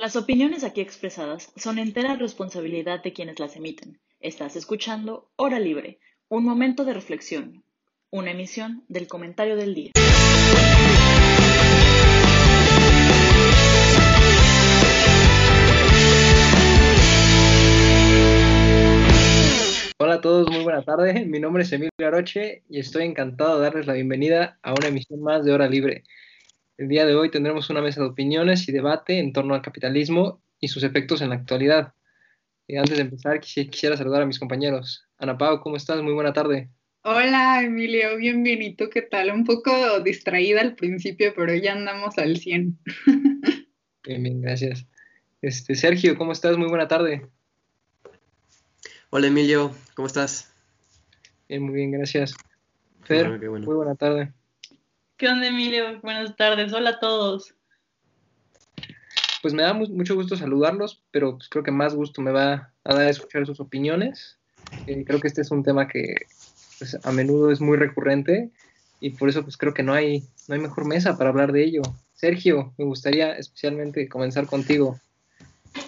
Las opiniones aquí expresadas son entera responsabilidad de quienes las emiten. Estás escuchando Hora Libre, un momento de reflexión, una emisión del comentario del día. Hola a todos, muy buena tarde. Mi nombre es Emilio Aroche y estoy encantado de darles la bienvenida a una emisión más de Hora Libre. El día de hoy tendremos una mesa de opiniones y debate en torno al capitalismo y sus efectos en la actualidad. Y antes de empezar, quisiera saludar a mis compañeros. Ana Pau, ¿cómo estás? Muy buena tarde. Hola, Emilio, bienvenido. ¿Qué tal? Un poco distraída al principio, pero ya andamos al 100. Bien, bien, gracias. Este, Sergio, ¿cómo estás? Muy buena tarde. Hola, Emilio, ¿cómo estás? Bien, muy bien, gracias. Fer, muy buena tarde. ¿Qué onda, Emilio? Buenas tardes. Hola a todos. Pues me da mucho gusto saludarlos, pero pues creo que más gusto me va a dar escuchar sus opiniones. Eh, creo que este es un tema que pues, a menudo es muy recurrente y por eso pues creo que no hay, no hay mejor mesa para hablar de ello. Sergio, me gustaría especialmente comenzar contigo.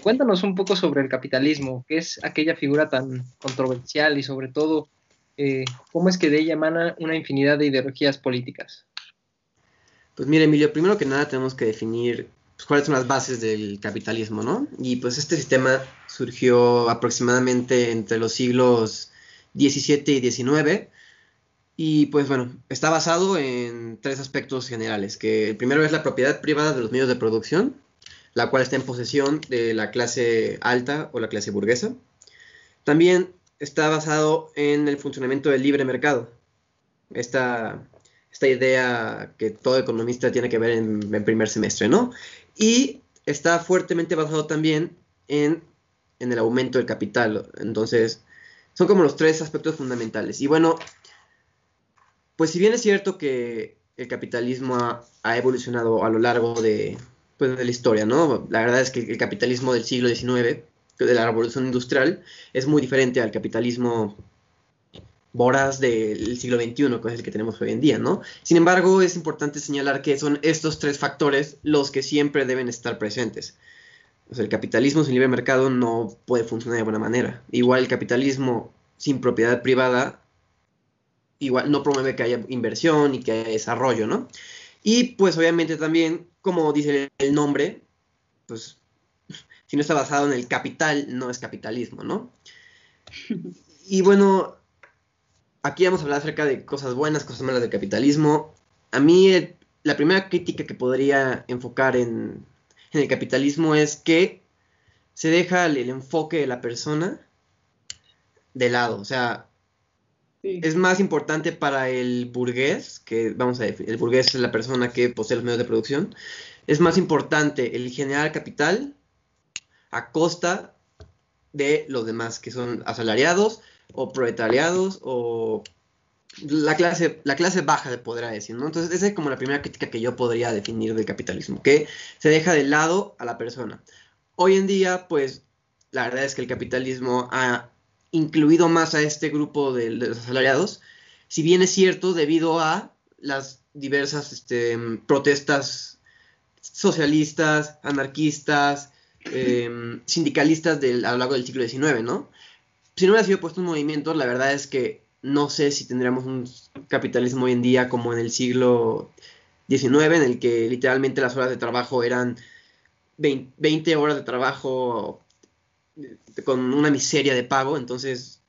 Cuéntanos un poco sobre el capitalismo, qué es aquella figura tan controversial y sobre todo eh, cómo es que de ella emana una infinidad de ideologías políticas. Pues mire, Emilio, primero que nada tenemos que definir pues, cuáles son las bases del capitalismo, ¿no? Y pues este sistema surgió aproximadamente entre los siglos XVII y XIX. Y pues bueno, está basado en tres aspectos generales, que el primero es la propiedad privada de los medios de producción, la cual está en posesión de la clase alta o la clase burguesa. También está basado en el funcionamiento del libre mercado. Esta esta idea que todo economista tiene que ver en, primer semestre, ¿no? Y está fuertemente basado también en, el aumento del capital. Entonces, son como los tres aspectos fundamentales. Y bueno, pues si bien es cierto que el capitalismo ha, evolucionado a lo largo de, pues, de la historia, ¿no? La verdad es que el capitalismo del siglo XIX, de la revolución industrial, es muy diferente al capitalismo voraz del siglo XXI, que es el que tenemos hoy en día, ¿no? Sin embargo, es importante señalar que son estos tres factores los que siempre deben estar presentes. el capitalismo sin libre mercado no puede funcionar de buena manera. Igual el capitalismo sin propiedad privada, igual no promueve que haya inversión y que haya desarrollo, ¿no? Y pues obviamente también, como dice el nombre, pues si no está basado en el capital, no es capitalismo, ¿no? Y bueno, aquí vamos a hablar acerca de cosas buenas, cosas malas del capitalismo. A mí eh, la primera crítica que podría enfocar en, el capitalismo es que se deja el, enfoque de la persona de lado. O sea, es más importante para el burgués, que vamos a decir, el burgués es la persona que posee los medios de producción, es más importante el generar capital a costa de los demás, que son asalariados, o proletariados o la clase, la clase baja poder decir, ¿no? Entonces, esa es como la primera crítica que yo podría definir del capitalismo, que se deja de lado a la persona. Hoy en día, pues, la verdad es que el capitalismo ha incluido más a este grupo de, los asalariados, si bien es cierto, debido a las diversas este, protestas socialistas, anarquistas, em, sindicalistas a lo largo del siglo XIX, ¿no? Si no hubiera sido puesto un movimiento, la verdad es que no sé si tendríamos un capitalismo hoy en día como en el siglo XIX, en el que literalmente las horas de trabajo eran 20 horas de trabajo eh, con una miseria de pago. Entonces,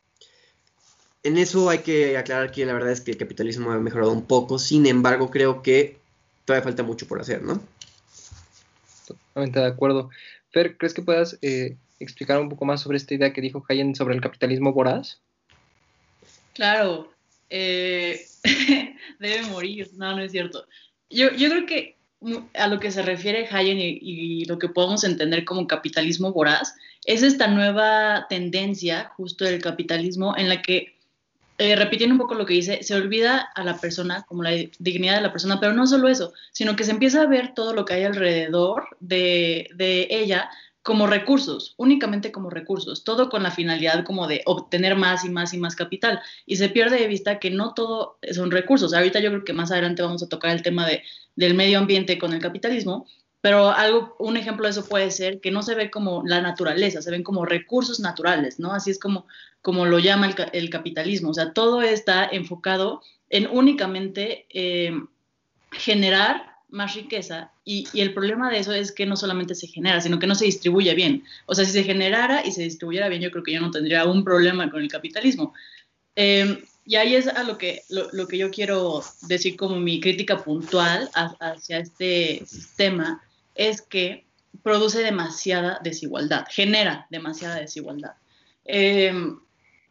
en eso hay que aclarar que la verdad es que el capitalismo ha mejorado un poco. Sin embargo, creo que todavía falta mucho por hacer, ¿no? Totalmente de acuerdo. Fer, ¿crees que puedas eh, explicar un poco más sobre esta idea que dijo Hayen sobre el capitalismo voraz? Claro, eh, debe morir, no, no es cierto. Yo, yo creo que a lo que se refiere Hayen y, lo que podemos entender como capitalismo voraz es esta nueva tendencia justo del capitalismo en la que, eh, repitiendo un poco lo que dice, se olvida a la persona como la dignidad de la persona, pero no solo eso, sino que se empieza a ver todo lo que hay alrededor de, de ella como recursos, únicamente como recursos, todo con la finalidad como de obtener más y más y más capital. Y se pierde de vista que no todo son recursos. Ahorita yo creo que más adelante vamos a tocar el tema de, del medio ambiente con el capitalismo, pero algo, un ejemplo de eso puede ser que no se ve como la naturaleza, se ven como recursos naturales, ¿no? Así es como, como lo llama el, capitalismo. O sea, todo está enfocado en únicamente eh, generar más riqueza y, y, el problema de eso es que no solamente se genera, sino que no se distribuye bien. O sea, si se generara y se distribuyera bien, yo creo que yo no tendría un problema con el capitalismo. Eh, y ahí es a lo que, lo, lo, que yo quiero decir como mi crítica puntual hacia este sistema, es que produce demasiada desigualdad, genera demasiada desigualdad. Eh,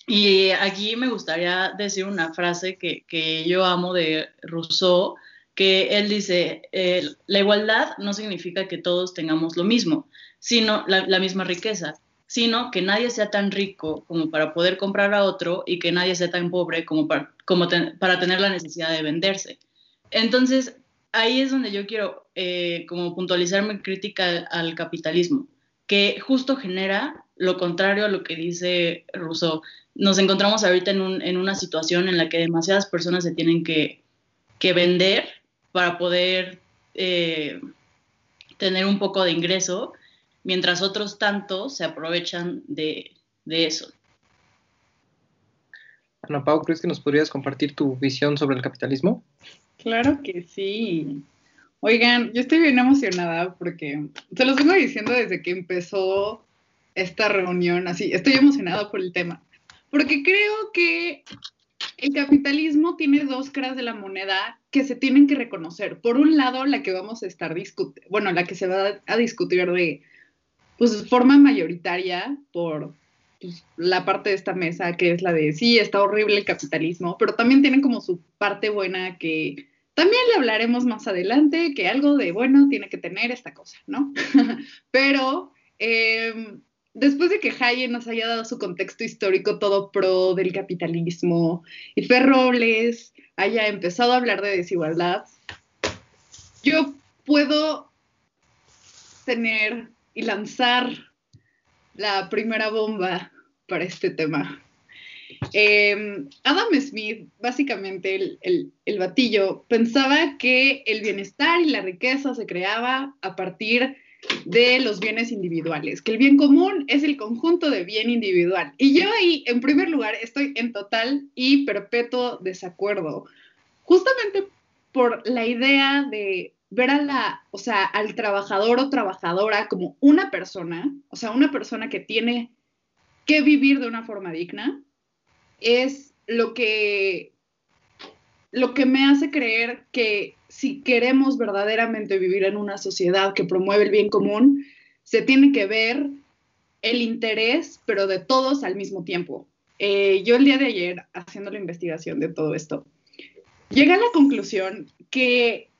y aquí me gustaría decir una frase que, que, yo amo de Rousseau, que él dice, eh, la igualdad no significa que todos tengamos lo mismo, sino la, la misma riqueza, sino que nadie sea tan rico como para poder comprar a otro y que nadie sea tan pobre como para, como ten, para tener la necesidad de venderse. Entonces, ahí es donde yo quiero eh, como puntualizar mi crítica al, al, capitalismo, que justo genera lo contrario a lo que dice Rousseau. Nos encontramos ahorita en, un, en una situación en la que demasiadas personas se tienen que, que vender para poder eh, tener un poco de ingreso, mientras otros tantos se aprovechan de, de eso. Ana Pau, ¿crees que nos podrías compartir tu visión sobre el capitalismo? Claro que sí. Oigan, yo estoy bien emocionada porque se los vengo diciendo desde que empezó esta reunión, así, estoy emocionada por el tema, porque creo que el capitalismo tiene dos caras de la moneda que se tienen que reconocer. Por un lado, la que vamos a estar discutiendo, bueno, la que se va a discutir de pues, forma mayoritaria por pues, la parte de esta mesa, que es la de sí, está horrible el capitalismo, pero también tienen como su parte buena que también le hablaremos más adelante, que algo de bueno tiene que tener esta cosa, ¿no? pero eh, después de que Hayek nos haya dado su contexto histórico todo pro del capitalismo y Fer Robles haya empezado a hablar de desigualdad, yo puedo tener y lanzar la primera bomba para este tema. Eh, Adam Smith, básicamente el, el, el, batillo, pensaba que el bienestar y la riqueza se creaba a partir de los bienes individuales, que el bien común es el conjunto de bien individual. Y yo ahí, en primer lugar, estoy en total y perpetuo desacuerdo, justamente por la idea de ver a la, o sea, al trabajador o trabajadora como una persona, o sea, una persona que tiene que vivir de una forma digna, es lo que, lo que me hace creer que si queremos verdaderamente vivir en una sociedad que promueve el bien común, se tiene que ver el interés, pero de todos al mismo tiempo. Eh, yo el día de ayer, haciendo la investigación de todo esto, llegué a la conclusión que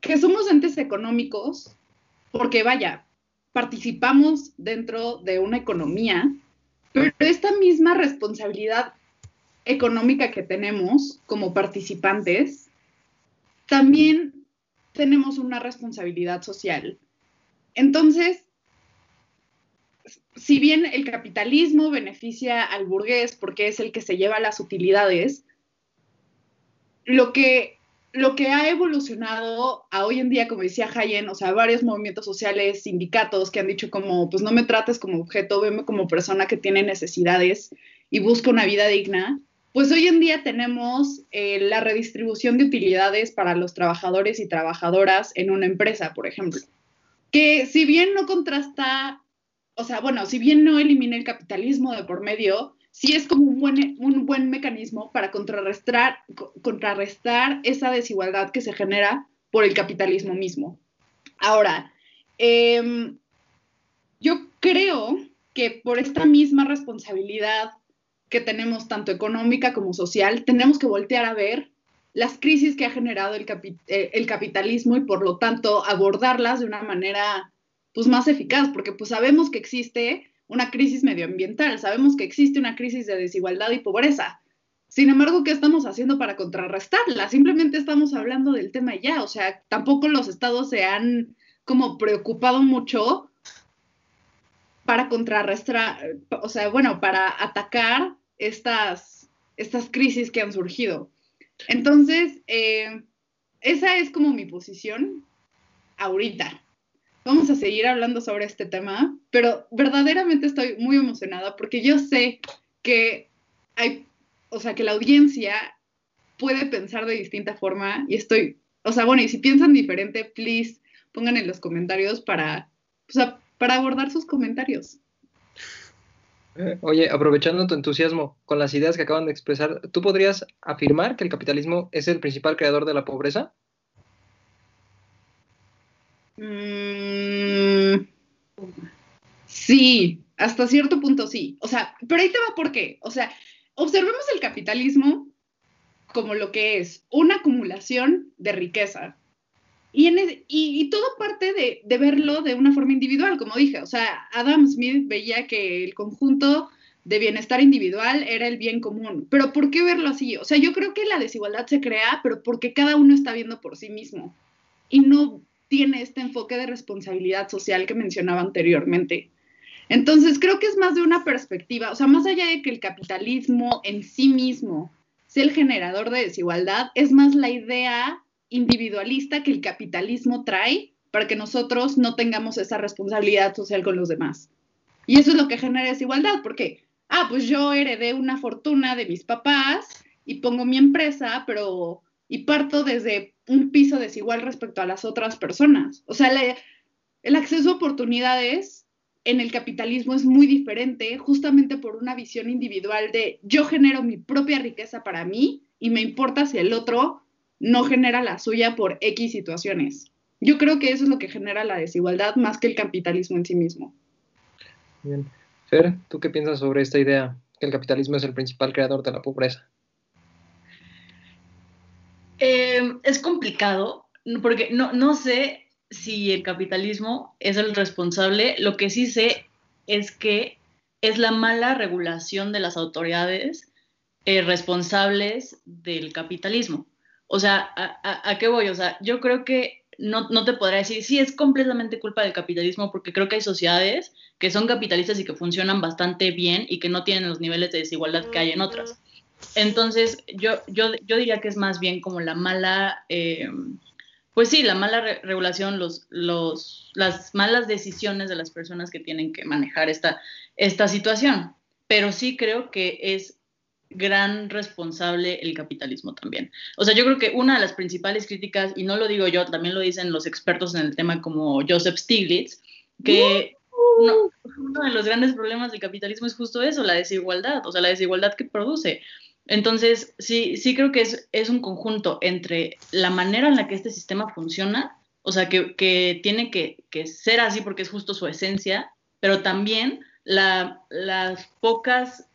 que somos entes económicos porque, vaya, participamos dentro de una economía, pero esta misma responsabilidad económica que tenemos como participantes, también tenemos una responsabilidad social. Entonces, si bien el capitalismo beneficia al burgués porque es el que se lleva las utilidades, lo que lo que ha evolucionado a hoy en día, como decía Hayen, o sea, varios movimientos sociales, sindicatos que han dicho como, pues no me trates como objeto, veme como persona que tiene necesidades y busca una vida digna, pues hoy en día tenemos eh, la redistribución de utilidades para los trabajadores y trabajadoras en una empresa, por ejemplo, que si bien no contrasta, o sea, bueno, si bien no elimina el capitalismo de por medio, sí es como un buen, un buen mecanismo para contrarrestar, contrarrestar esa desigualdad que se genera por el capitalismo mismo. Ahora, eh, yo creo que por esta misma responsabilidad que tenemos, tanto económica como social, tenemos que voltear a ver las crisis que ha generado eh, el capitalismo y por lo tanto abordarlas de una manera pues más eficaz, porque pues sabemos que existe una crisis medioambiental, sabemos que existe una crisis de desigualdad y pobreza. Sin embargo, ¿qué estamos haciendo para contrarrestarla? Simplemente estamos hablando del tema ya, o sea, tampoco los estados se han como preocupado mucho para contrarrestar, o sea, bueno, para atacar estas, estas crisis que han surgido. Entonces, eh, esa es como mi posición ahorita. vamos a seguir hablando sobre este tema, pero verdaderamente estoy muy emocionada porque yo sé que hay, o sea, que la audiencia puede pensar de distinta forma y estoy, o sea, bueno, y si piensan diferente, please pongan en los comentarios para, o sea, para abordar sus comentarios. Oye, aprovechando tu entusiasmo con las ideas que acaban de expresar, ¿tú podrías afirmar que el capitalismo es el principal creador de la pobreza? Mm, sí, hasta cierto punto sí. O sea, pero ahí te va por qué. O sea, observemos el capitalismo como lo que es una acumulación de riqueza. Y, en y todo parte de, de verlo de una forma individual, como dije. O sea, Adam Smith veía que el conjunto de bienestar individual era el bien común. Pero ¿por qué verlo así? O sea, yo creo que la desigualdad se crea, pero porque cada uno está viendo por sí mismo. Y no tiene este enfoque de responsabilidad social que mencionaba anteriormente. Entonces, creo que es más de una perspectiva, o sea, más allá de que el capitalismo en sí mismo sea el generador de desigualdad, es más la idea individualista que el capitalismo trae para que nosotros no tengamos esa responsabilidad social con los demás. Y eso es lo que genera desigualdad, porque, ah, pues yo heredé una fortuna de mis papás y pongo mi empresa, pero y parto desde un piso desigual respecto a las otras personas. O sea, el acceso a oportunidades en el capitalismo es muy diferente justamente por una visión individual de yo genero mi propia riqueza para mí y me importa si el otro no genera la suya por X situaciones. Yo creo que eso es lo que genera la desigualdad más que el capitalismo en sí mismo. Bien. Fer, ¿tú qué piensas sobre esta idea? Que el capitalismo es el principal creador de la pobreza. Eh, es complicado porque no, no sé si el capitalismo es el responsable. Lo que sí sé es que es la mala regulación de las autoridades eh, responsables del capitalismo. O sea, ¿a, a, a qué voy? O sea, yo creo que no, no, te podrá decir, sí, es completamente culpa del capitalismo, porque creo que hay sociedades que son capitalistas y que funcionan bastante bien y que no tienen los niveles de desigualdad que hay en otras. Entonces, yo, yo, yo diría que es más bien como la mala, eh, pues sí, la mala re regulación, los, los, las malas decisiones de las personas que tienen que manejar esta, esta situación. Pero sí creo que es gran responsable el capitalismo también. O sea, yo creo que una de las principales críticas, y no lo digo yo, también lo dicen los expertos en el tema como Joseph Stiglitz, que uno, uno de los grandes problemas del capitalismo es justo eso, la desigualdad, o sea, la desigualdad que produce. Entonces, sí, sí creo que es, es un conjunto entre la manera en la que este sistema funciona, o sea, que, que tiene que, que, ser así porque es justo su esencia, pero también la, las pocas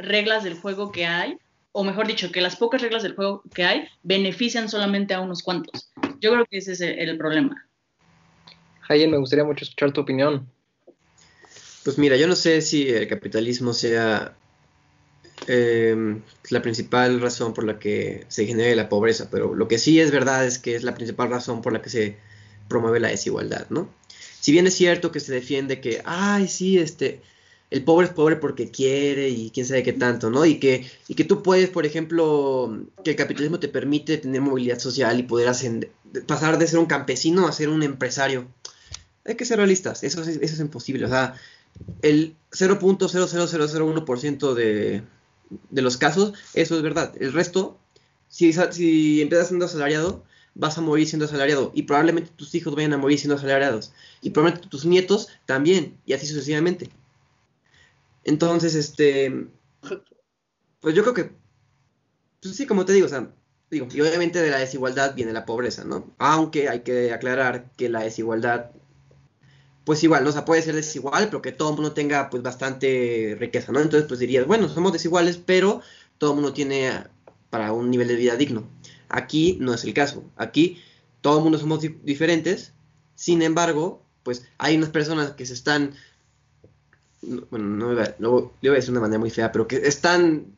reglas del juego que hay, o mejor dicho, que las pocas reglas del juego que hay benefician solamente a unos cuantos. Yo creo que ese es el, el problema. Hayen, me gustaría mucho escuchar tu opinión. Pues mira, yo no sé si el capitalismo sea eh, la principal razón por la que se genere la pobreza, pero lo que sí es verdad es que es la principal razón por la que se promueve la desigualdad, ¿no? Si bien es cierto que se defiende que, ay, sí, este, el pobre es pobre porque quiere y quién sabe qué tanto, ¿no? Y que, y que tú puedes, por ejemplo, que el capitalismo te permite tener movilidad social y poder hacer, pasar de ser un campesino a ser un empresario. Hay que ser realistas, eso es, eso es imposible, o sea, el 0.00001% de, de los casos, eso es verdad. El resto, si, si empiezas siendo asalariado, vas a morir siendo asalariado y probablemente tus hijos vayan a morir siendo asalariados y probablemente tus nietos también y así sucesivamente. Entonces, este, pues yo creo que, pues sí, como te digo, o sea, digo, y obviamente de la desigualdad viene la pobreza, ¿no? Aunque hay que aclarar que la desigualdad, pues igual, ¿no? O puede ser desigual, pero que todo el mundo tenga, pues, bastante riqueza, ¿no? Entonces, pues dirías, bueno, somos desiguales, pero todo el mundo tiene para un nivel de vida digno. Aquí no es el caso. Aquí todo el mundo somos di diferentes, sin embargo, pues hay unas personas que se están bueno, no iba, lo, lo iba a decir de una manera muy fea, pero que están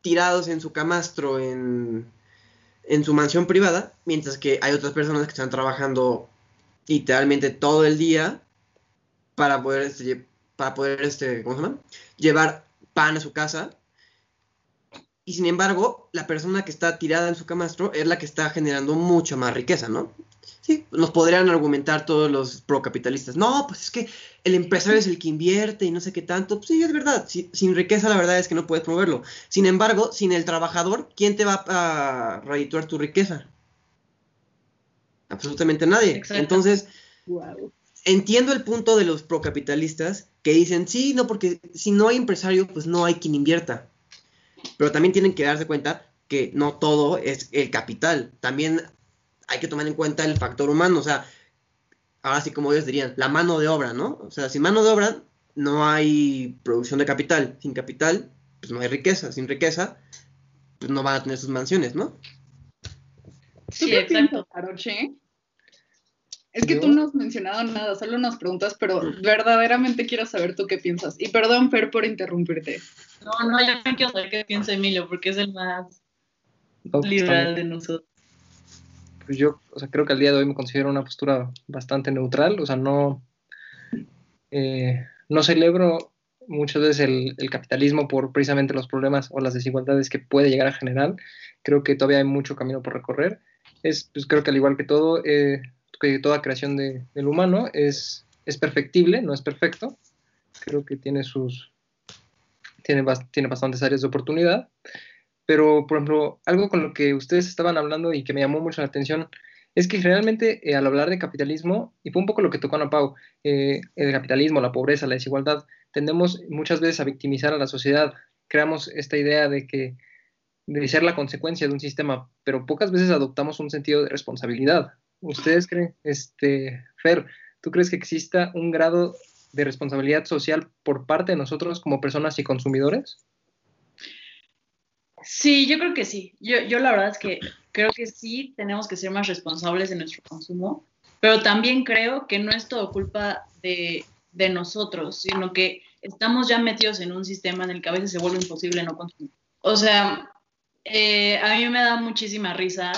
tirados en su camastro en, en su mansión privada, mientras que hay otras personas que están trabajando literalmente todo el día para poder, este, para poder, este, ¿cómo se llama? Llevar pan a su casa. Y sin embargo, la persona que está tirada en su camastro es la que está generando mucha más riqueza, ¿no? Sí, nos podrían argumentar todos los procapitalistas. No, pues es que el empresario es el que invierte y no sé qué tanto. Pues sí, es verdad. sin riqueza, la verdad es que no puedes promoverlo. Sin embargo, sin el trabajador, ¿quién te va a redituar tu riqueza? Absolutamente nadie. Entonces, entiendo el punto de los procapitalistas que dicen, sí, no, porque si no hay empresario, pues no hay quien invierta. Pero también tienen que darse cuenta que no todo es el capital. También hay que tomar en cuenta el factor humano, o sea, ahora sí como ellos dirían, la mano de obra, ¿no? O sea, sin mano de obra no hay producción de capital, sin capital, pues no hay riqueza, sin riqueza, pues no van a tener sus mansiones, ¿no? Sí, exacto. Aroche? Es que tú no has mencionado nada, solo unas preguntas, pero verdaderamente quiero saber tú qué piensas. Y perdón, Fer, por interrumpirte. No, no, yo no quiero saber qué piensa Emilio, porque es el más liberal de nosotros pues yo, o sea, creo que al día de hoy me considero una postura bastante neutral, o sea, no, eh, no celebro muchas veces el, capitalismo por precisamente los problemas o las desigualdades que puede llegar a generar. Creo que todavía hay mucho camino por recorrer. Es, pues creo que al igual que todo, eh, que toda creación de, del humano es, es perfectible, no es perfecto. Creo que tiene sus, tiene, tiene bastantes áreas de oportunidad. Pero, por ejemplo, algo con lo que ustedes estaban hablando y que me llamó mucho la atención es que realmente eh, al hablar de capitalismo, y fue un poco lo que tocó Ana Pau, eh, el capitalismo, la pobreza, la desigualdad, tendemos muchas veces a victimizar a la sociedad. Creamos esta idea de que de ser la consecuencia de un sistema, pero pocas veces adoptamos un sentido de responsabilidad. ¿Ustedes creen, este, Fer, tú crees que exista un grado de responsabilidad social por parte de nosotros como personas y consumidores? Sí, yo creo que sí. Yo, yo la verdad es que creo que sí tenemos que ser más responsables en nuestro consumo, pero también creo que no es todo culpa de, de nosotros, sino que estamos ya metidos en un sistema en el que a veces se vuelve imposible no consumir. O sea, eh, a mí me da muchísima risa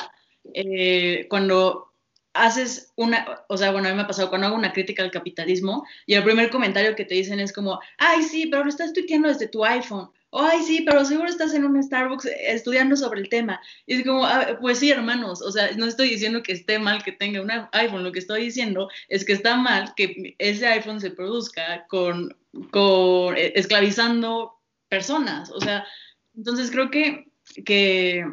eh, cuando haces una, o sea, bueno, a mí me ha pasado cuando hago una crítica al capitalismo y el primer comentario que te dicen es como, ay, sí, pero lo estás tuiteando desde tu iPhone ay, sí, pero seguro estás en un Starbucks estudiando sobre el tema. Y es como, ah, pues sí, hermanos, o sea, no estoy diciendo que esté mal que tenga un iPhone, lo que estoy diciendo es que está mal que ese iPhone se produzca con, con eh, esclavizando personas. O sea, entonces creo que, que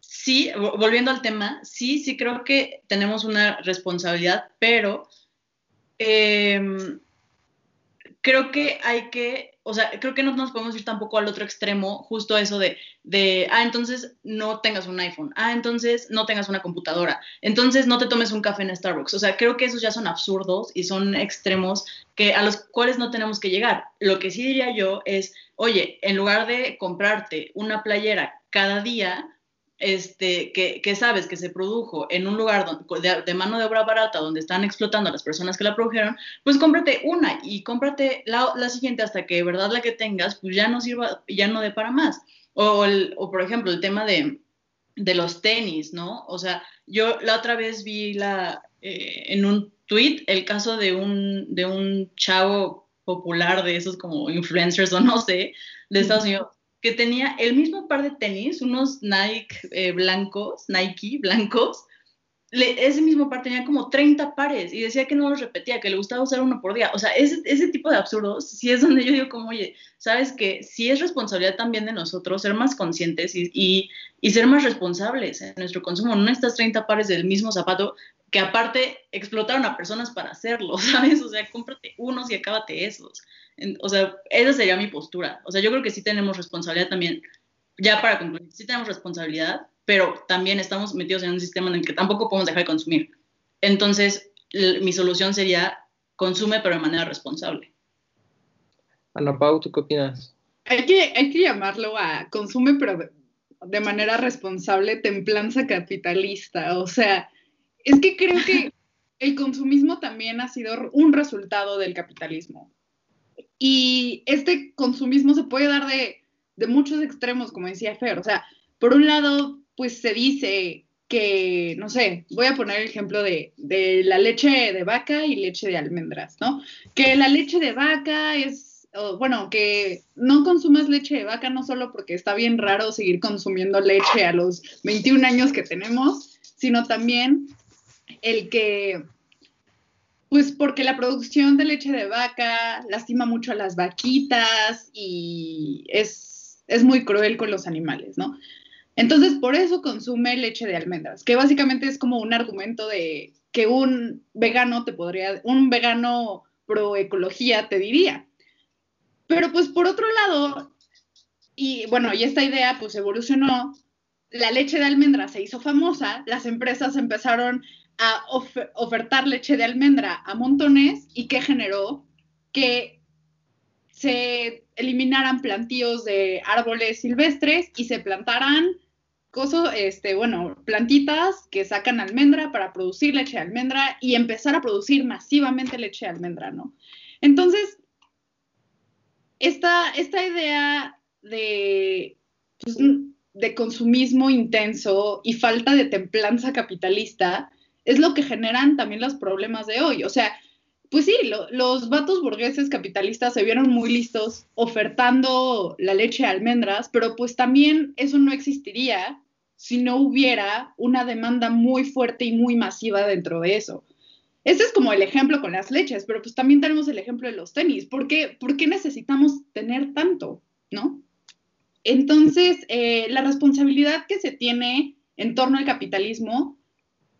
sí, volviendo al tema, sí, sí creo que tenemos una responsabilidad, pero em, creo que hay que o sea, creo que no nos podemos ir tampoco al otro extremo, justo eso de, de, ah, entonces no tengas un iPhone, ah, entonces no tengas una computadora, entonces no te tomes un café en Starbucks. O sea, creo que esos ya son absurdos y son extremos que, a los cuales no tenemos que llegar. Lo que sí diría yo es, oye, en lugar de comprarte una playera cada día, este, que, sabes que se produjo en un lugar de, mano de obra barata donde están explotando a las personas que la produjeron, pues cómprate una y cómprate la, siguiente hasta que de verdad la que tengas pues ya no sirva, ya no dé para más. O, o por ejemplo el tema de, de, los tenis, ¿no? O sea, yo la otra vez vi la, eh, en un tweet el caso de un, de un chavo popular de esos como influencers o no sé, de Estados Unidos, que tenía el mismo par de tenis, unos Nike eh, blancos, Nike blancos, ese mismo par tenía como 30 pares y decía que no los repetía, que le gustaba usar uno por día. O sea, ese, ese tipo de absurdos, sí es donde yo digo como, oye, sabes que sí es responsabilidad también de nosotros ser más conscientes y, y, y ser más responsables en nuestro consumo. No estas 30 pares del mismo zapato que aparte explotaron a personas para hacerlo, ¿sabes? O sea, cómprate unos y acábate esos. O sea, esa sería mi postura. O sea, yo creo que sí tenemos responsabilidad también, ya para concluir, sí tenemos responsabilidad, pero también estamos metidos en un sistema en el que tampoco podemos dejar de consumir. Entonces, mi solución sería consume, pero de manera responsable. Ana Pau, ¿tú qué opinas? Hay que, hay que llamarlo a consume, pero de, de manera responsable, templanza capitalista. O sea, es que creo que el consumismo también ha sido un resultado del capitalismo. Y este consumismo se puede dar de, muchos extremos, como decía Fer. O sea, por un lado, pues se dice que, no sé, voy a poner el ejemplo de, de, la leche de vaca y leche de almendras, ¿no? Que la leche de vaca es, bueno, que no consumas leche de vaca no solo porque está bien raro seguir consumiendo leche a los 21 años que tenemos, sino también el que, pues porque la producción de leche de vaca lastima mucho a las vaquitas y es, es muy cruel con los animales, ¿no? Entonces, por eso consume leche de almendras, que básicamente es como un argumento de que un vegano te podría, un vegano pro ecología te diría. Pero pues por otro lado, y bueno, y esta idea pues evolucionó, la leche de almendra se hizo famosa, las empresas empezaron a ofertar leche de almendra a montones y que generó que se eliminaran plantíos de árboles silvestres y se plantaran cosas, este, bueno, plantitas que sacan almendra para producir leche de almendra y empezar a producir masivamente leche de almendra, ¿no? Entonces, esta, esta idea de, pues, de consumismo intenso y falta de templanza capitalista es lo que generan también los problemas de hoy. O sea, pues sí, los vatos burgueses capitalistas se vieron muy listos ofertando la leche de almendras, pero pues también eso no existiría si no hubiera una demanda muy fuerte y muy masiva dentro de eso. Ese es como el ejemplo con las leches, pero pues también tenemos el ejemplo de los tenis. ¿Por qué, ¿Por qué necesitamos tener tanto? ¿No? Entonces, eh, la responsabilidad que se tiene en torno al capitalismo,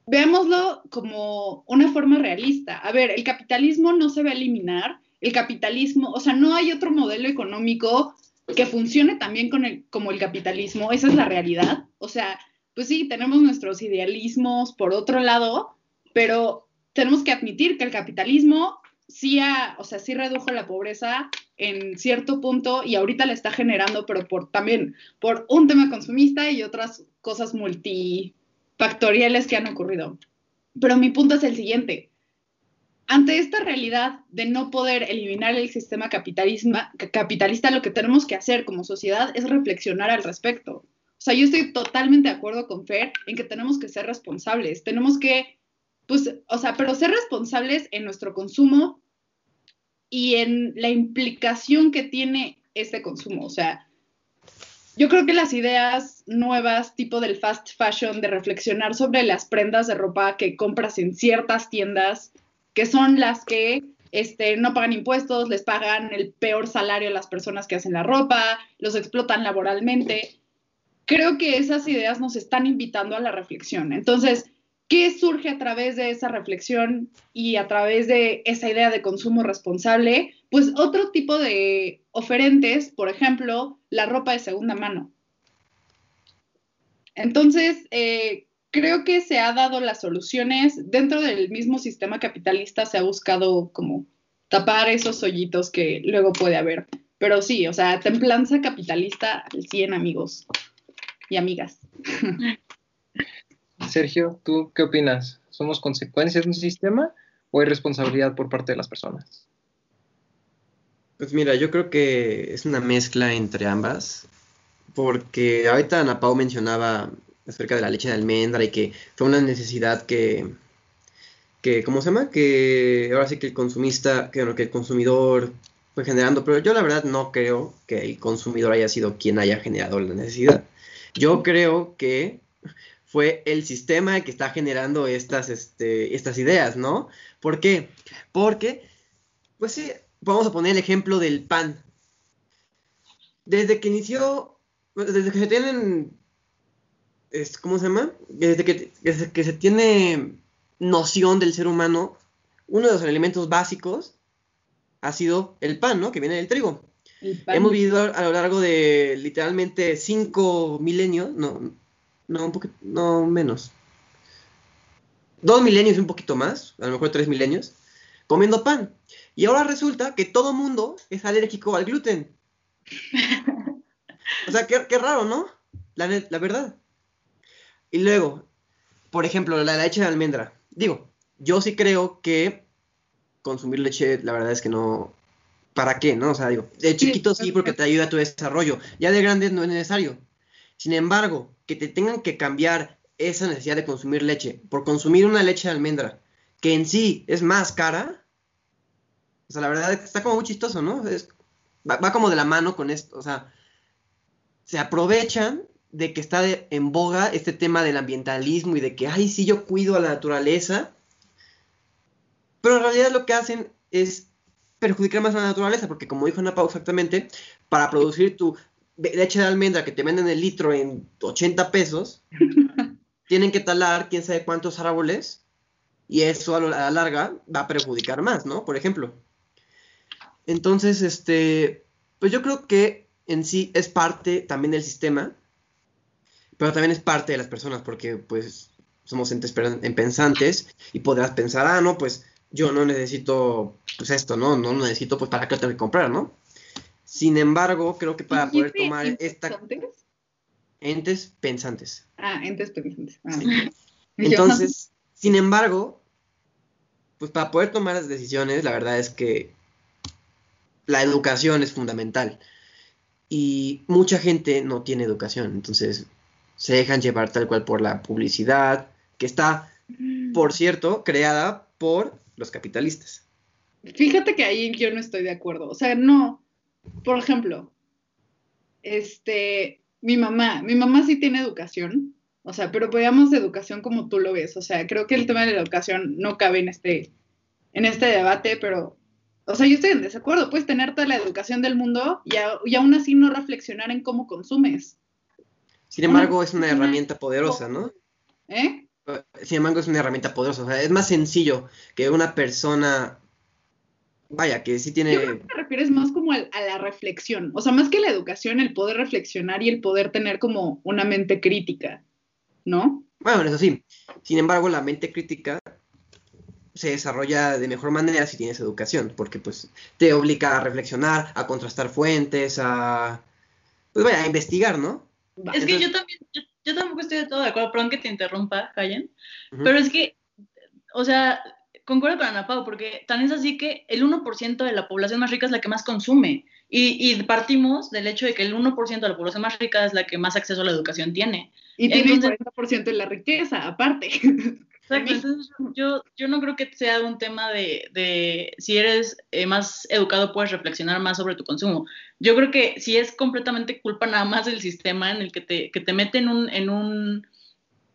veámoslo como una forma realista. A ver, el capitalismo no se va a eliminar, el capitalismo, o sea, no hay otro modelo económico que funcione también con el, como el capitalismo, esa es la realidad. O sea, pues sí, tenemos nuestros idealismos por otro lado, pero tenemos que admitir que el capitalismo sí, o sea, sí redujo la pobreza en cierto punto y ahorita la está generando, pero por también por un tema consumista y otras cosas multifactoriales que han ocurrido. Pero mi punto es el siguiente ante esta realidad de no poder eliminar el sistema capitalista, lo que tenemos que hacer como sociedad es reflexionar al respecto. O sea, yo estoy totalmente de acuerdo con Fer en que tenemos que ser responsables, tenemos que, pues, o sea, pero ser responsables en nuestro consumo y en la implicación que tiene este consumo. O sea, yo creo que las ideas nuevas, tipo del fast fashion, de reflexionar sobre las prendas de ropa que compras en ciertas tiendas, que son las que este, no pagan impuestos, les pagan el peor salario a las personas que hacen la ropa, los explotan laboralmente. Creo que esas ideas nos están invitando a la reflexión. Entonces, ¿qué surge a través de esa reflexión y a través de esa idea de consumo responsable? Pues otro tipo de oferentes, por ejemplo, la ropa de segunda mano. Entonces, eh, creo que se ha dado las soluciones dentro del mismo sistema capitalista, se ha buscado como tapar esos hoyitos que luego puede haber. Pero sí, o sea, templanza capitalista al 100 amigos y amigas. Sergio, ¿tú qué opinas? ¿Somos consecuencias de un sistema o hay responsabilidad por parte de las personas? Pues mira, yo creo que es una mezcla entre ambas, porque ahorita Ana Pau mencionaba acerca de la leche de almendra y que fue una necesidad que, que ¿cómo se llama? Que ahora sí que el consumista, que, que el consumidor fue generando, pero yo la verdad no creo que el consumidor haya sido quien haya generado la necesidad. Yo creo que fue el sistema el que está generando estas, este, estas ideas, ¿no? ¿Por qué? Porque, pues sí, vamos a poner el ejemplo del pan. Desde que inició, desde que se tienen es, ¿cómo se llama? Desde que, que se tiene noción del ser humano, uno de los elementos básicos ha sido el pan, ¿no? Que viene del trigo. Hemos vivido a lo largo de literalmente cinco milenios, no, no, un poquito, no menos. Dos milenios y un poquito más, a lo mejor tres milenios, comiendo pan. Y ahora resulta que todo mundo es alérgico al gluten. o sea, qué, qué raro, ¿no? La, la verdad. Y luego, por ejemplo, la leche de almendra. Digo, yo sí creo que consumir leche, la verdad es que no. ¿Para qué? ¿No? O sea, digo, de chiquito sí, porque te ayuda a tu desarrollo. Ya de grande no es necesario. Sin embargo, que te tengan que cambiar esa necesidad de consumir leche por consumir una leche de almendra, que en sí es más cara. O sea, la verdad está como muy chistoso, ¿no? va, va como de la mano con esto. O sea, se aprovechan de que está en boga este tema del ambientalismo y de que, ay, sí, yo cuido a la naturaleza, pero en realidad lo que hacen es perjudicar más a la naturaleza, porque como dijo Ana Pau exactamente, para producir tu leche de almendra que te venden el litro en 80 pesos, tienen que talar quién sabe cuántos árboles y eso a la larga va a perjudicar más, ¿no? Por ejemplo. Entonces, este, pues yo creo que en sí es parte también del sistema, pero también es parte de las personas, porque pues somos entes pensantes y podrás pensar, ah, no, pues yo no necesito, pues esto, ¿no? No necesito, pues para qué tengo que comprar, ¿no? Sin embargo, creo que para poder tomar esta... Entes pensantes. Ah, entes pensantes. Ah, Entonces, sin embargo, pues para poder tomar las decisiones, la verdad es que la educación es fundamental. Y mucha gente no tiene educación, entonces se dejan llevar tal cual por la publicidad, que está, por mm. cierto, creada por los capitalistas. Fíjate que ahí yo no estoy de acuerdo. O sea, no. Por ejemplo, este, mi mamá, mi mamá sí tiene educación, o sea, pero veamos educación como tú lo ves. O sea, creo que el tema de la educación no cabe en este, en este debate, pero o sea, yo estoy en desacuerdo. Puedes tener toda la educación del mundo y, aún así no reflexionar en cómo consumes. Sin embargo, es una herramienta poderosa, ¿no? ¿Eh? Sin embargo, es una herramienta poderosa. O sea, es más sencillo que una persona. Vaya, que sí tiene. Yo creo que te refieres más como a, la reflexión. O sea, más que la educación, el poder reflexionar y el poder tener como una mente crítica, ¿no? Bueno, eso sí. Sin embargo, la mente crítica se desarrolla de mejor manera si tienes educación, porque pues te obliga a reflexionar, a contrastar fuentes, a pues vaya, a investigar, ¿no? Es que yo también, yo, tampoco estoy de todo de acuerdo, perdón que te interrumpa, Callen, pero es que, o sea, concuerdo con Ana Pau, porque tan es así que el 1% de la población más rica es la que más consume, y, y partimos del hecho de que el 1% de la población más rica es la que más acceso a la educación tiene. Y tiene el 40% de la riqueza, aparte. Exacto, entonces yo, yo no creo que sea un tema de, de si eres eh, más educado puedes reflexionar más sobre tu consumo. Yo creo que si es completamente culpa nada más del sistema en el que te, que te mete en un, en un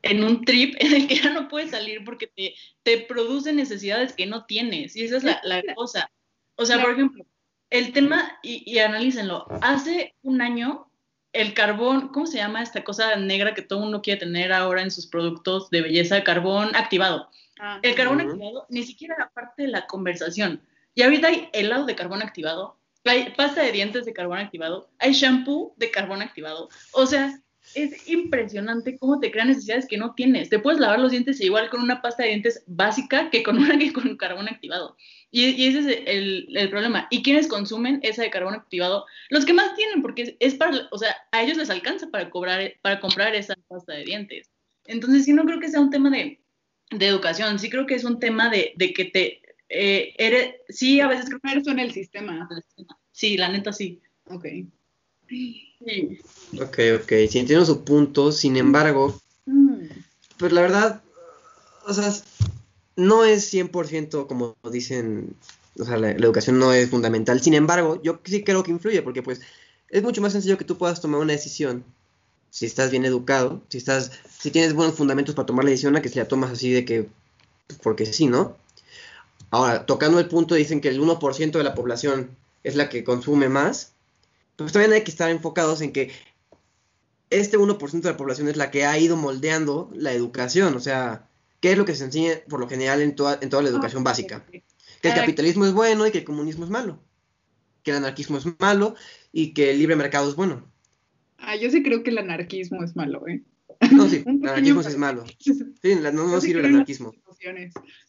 en un trip en el que ya no puedes salir porque te, te produce necesidades que no tienes. Y esa es la, la cosa. O sea, por ejemplo, el tema, y, y analícenlo, hace un año el carbón, ¿cómo se llama esta cosa negra que todo mundo quiere tener ahora en sus productos de belleza? Carbón activado. Ah. el carbón activado ni siquiera era parte de la conversación. Y ahorita hay helado de carbón activado, hay pasta de dientes de carbón activado, hay shampoo de carbón activado. O sea, es impresionante cómo te crean necesidades que no tienes. Te puedes lavar los dientes igual con una pasta de dientes básica que con una que con carbón activado. Y, ese es el, problema. ¿Y quiénes consumen esa de carbón activado? Los que más tienen, porque es para, o sea, a ellos les alcanza para cobrar, para comprar esa pasta de dientes. Entonces, sí, no creo que sea un tema de, educación, sí creo que es un tema de, que te, eh, eres, sí, a veces creo que eres en el sistema. Sí, la neta sí. Ok. Sí. Ok, ok, sí entiendo su punto, sin embargo, mm. pues la verdad, o sea, no es 100% como dicen, o sea, la, educación no es fundamental. Sin embargo, yo sí creo que influye porque pues es mucho más sencillo que tú puedas tomar una decisión si estás bien educado, si estás si tienes buenos fundamentos para tomar la decisión a que si la tomas así de que pues, porque sí, ¿no? Ahora, tocando el punto dicen que el 1% de la población es la que consume más, pues también hay que estar enfocados en que este 1% de la población es la que ha ido moldeando la educación, o sea, ¿Qué es lo que se enseña por lo general en toda, en toda la educación básica? Que el capitalismo es bueno y que el comunismo es malo. Que el anarquismo es malo y que el libre mercado es bueno. Ah, yo sí creo que el anarquismo es malo, ¿eh? No, sí, el anarquismo es malo. Sí, no, no sirve el anarquismo.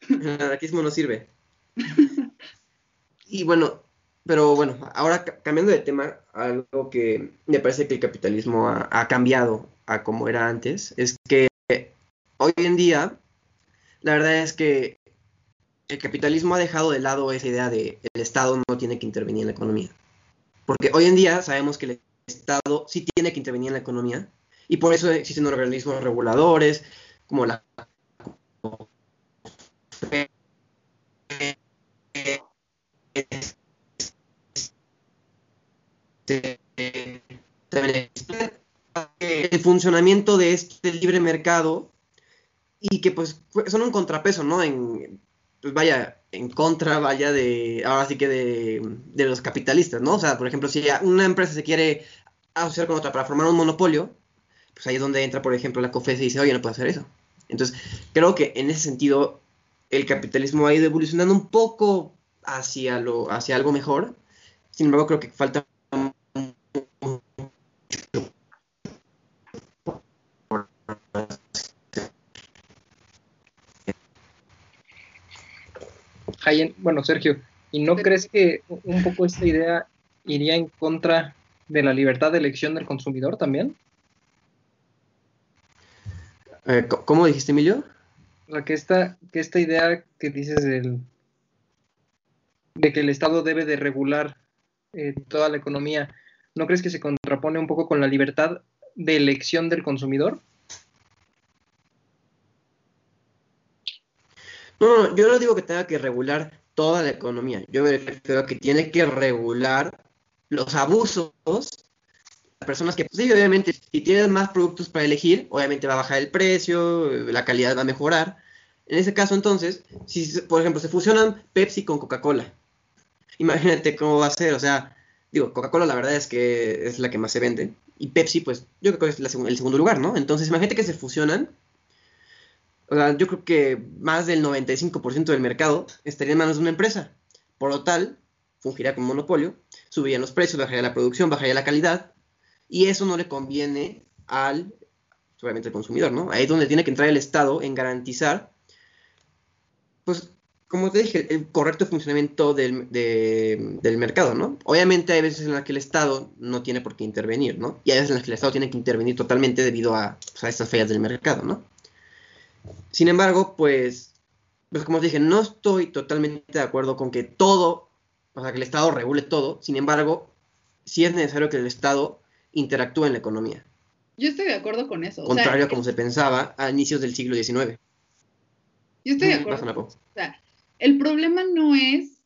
El anarquismo no sirve. Y bueno, pero bueno, ahora cambiando de tema, algo que me parece que el capitalismo ha, cambiado a como era antes, es que hoy en día la verdad es que el capitalismo ha dejado de lado esa idea de el Estado no tiene que intervenir en la economía. Porque hoy en día sabemos que el Estado sí tiene que intervenir en la economía y por eso existen organismos reguladores como la el funcionamiento de este libre mercado y que pues son un contrapeso, ¿no? En, pues vaya, en contra, vaya, de, ahora sí que de, de los capitalistas, ¿no? O sea, por ejemplo, si una empresa se quiere asociar con otra para formar un monopolio, pues ahí es donde entra, por ejemplo, la COFES y dice, oye, no puedo hacer eso. Entonces, creo que en ese sentido, el capitalismo ha ido evolucionando un poco hacia, lo, hacia algo mejor. Sin embargo, creo que falta bueno, Sergio, ¿y no crees que un poco esta idea iría en contra de la libertad de elección del consumidor también? Eh, ¿Cómo dijiste, Emilio? O sea, que esta, que esta idea que dices del, de que el Estado debe de regular eh, toda la economía, ¿no crees que se contrapone un poco con la libertad de elección del consumidor? No, yo no digo que tenga que regular toda la economía. Yo me refiero a que tiene que regular los abusos personas que, pues, sí, obviamente, si tienes más productos para elegir, obviamente va a bajar el precio, la calidad va a mejorar. En ese caso, entonces, si, por ejemplo, se fusionan Pepsi con Coca-Cola, imagínate cómo va a ser, o sea, digo, Coca-Cola la verdad es que es la que más se vende, y Pepsi, pues, yo creo que es el segundo lugar, ¿no? Entonces, imagínate que se fusionan, o sea, yo creo que más del 95% del mercado estaría en manos de una empresa. Por lo tal, fungiría como monopolio, subirían los precios, bajaría la producción, bajaría la calidad, y eso no le conviene al, obviamente, al consumidor, ¿no? Ahí es donde tiene que entrar el Estado en garantizar, pues, como te dije, el correcto funcionamiento del, del mercado, ¿no? Obviamente hay veces en las que el Estado no tiene por qué intervenir, ¿no? Y hay veces en las que el Estado tiene que intervenir totalmente debido a, pues, a estas fallas del mercado, ¿no? Sin embargo, pues, pues como te dije, no estoy totalmente de acuerdo con que todo, o sea, que el Estado regule todo. Sin embargo, sí es necesario que el Estado interactúa en la economía. Yo estoy de acuerdo con eso. Contrario a como se pensaba a inicios del siglo XIX. Yo estoy de acuerdo. O sea, el problema no es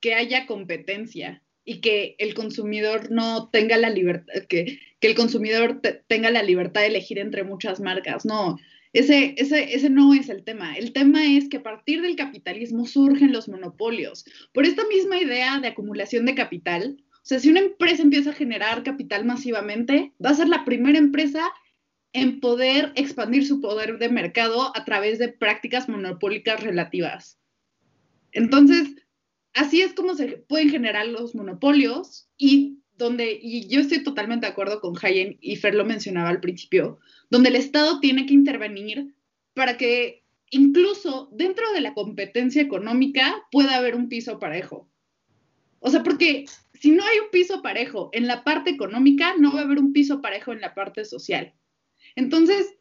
que haya competencia y que el consumidor no tenga la libertad, que, que el consumidor tenga la libertad de elegir entre muchas marcas. No, ese, ese, ese no es el tema. El tema es que a partir del capitalismo surgen los monopolios. Por esta misma idea de acumulación de capital, o sea, si una empresa empieza a generar capital masivamente, va a ser la primera empresa en poder expandir su poder de mercado a través de prácticas monopólicas relativas. Entonces, así es como se pueden generar los monopolios y donde, y yo estoy totalmente de acuerdo con Hayen y Fer lo mencionaba al principio, donde el Estado tiene que intervenir para que incluso dentro de la competencia económica pueda haber un piso parejo. O sea, porque si no hay un piso parejo en la parte económica, no va a haber un piso parejo en la parte social. Entonces,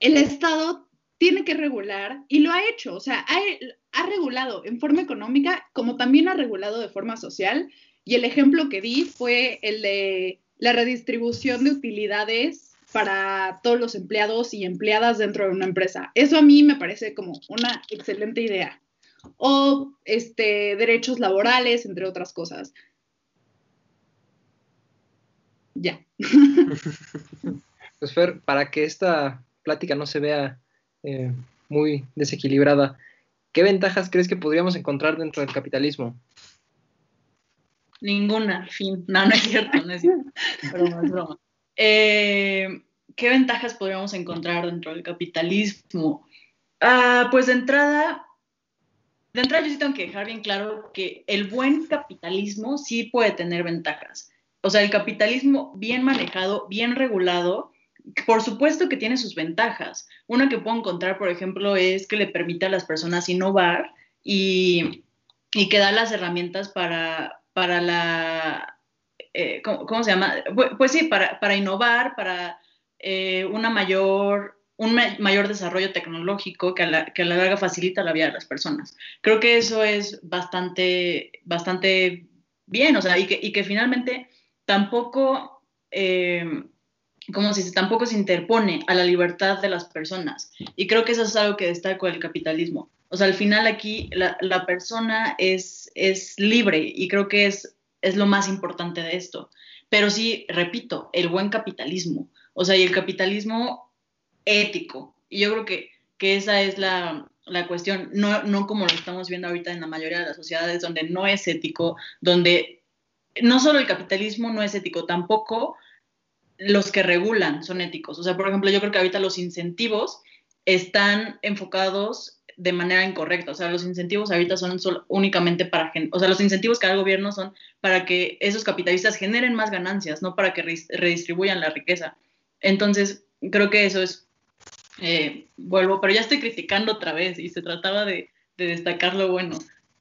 el Estado tiene que regular y lo ha hecho, o sea, ha, regulado en forma económica como también ha regulado de forma social. Y el ejemplo que di fue el de la redistribución de utilidades para todos los empleados y empleadas dentro de una empresa. Eso a mí me parece como una excelente idea o este, derechos laborales, entre otras cosas. Ya. Pues Fer, para que esta plática no se vea eh, muy desequilibrada, ¿qué ventajas crees que podríamos encontrar dentro del capitalismo? Ninguna, fin. No, no es cierto, no es cierto. Broma, es broma. Eh, ¿Qué ventajas podríamos encontrar dentro del capitalismo? Ah, pues de entrada, de entrada yo sí tengo que dejar bien claro que el buen capitalismo sí puede tener ventajas. O sea, el capitalismo bien manejado, bien regulado, por supuesto que tiene sus ventajas. Una que puedo encontrar, por ejemplo, es que le permite a las personas innovar y, que da las herramientas para, para la... Eh, ¿cómo, se llama? Pues, sí, para, para innovar, para eh, una mayor un mayor desarrollo tecnológico que a, la, que a la larga facilita la vida de las personas. Creo que eso es bastante, bastante bien, o sea, y que, y que finalmente tampoco, eh, como si tampoco se interpone a la libertad de las personas. Y creo que eso es algo que destaco del capitalismo. O sea, al final aquí la, la persona es, es libre y creo que es, es lo más importante de esto. pero sí, repito, el buen capitalismo, o sea, y el capitalismo ético. Y yo creo que, que esa es la, la cuestión, no, no como lo estamos viendo ahorita en la mayoría de las sociedades, donde no es ético, donde no solo el capitalismo no es ético, tampoco los que regulan son éticos. O sea, por ejemplo, yo creo que ahorita los incentivos están enfocados de manera incorrecta. O sea, los incentivos ahorita son únicamente para, o sea, los incentivos que da el gobierno son para que esos capitalistas generen más ganancias, no para que redistribuyan la riqueza. Entonces, creo que eso es, eh, vuelvo, pero ya estoy criticando otra vez y se trataba de, de destacar lo bueno.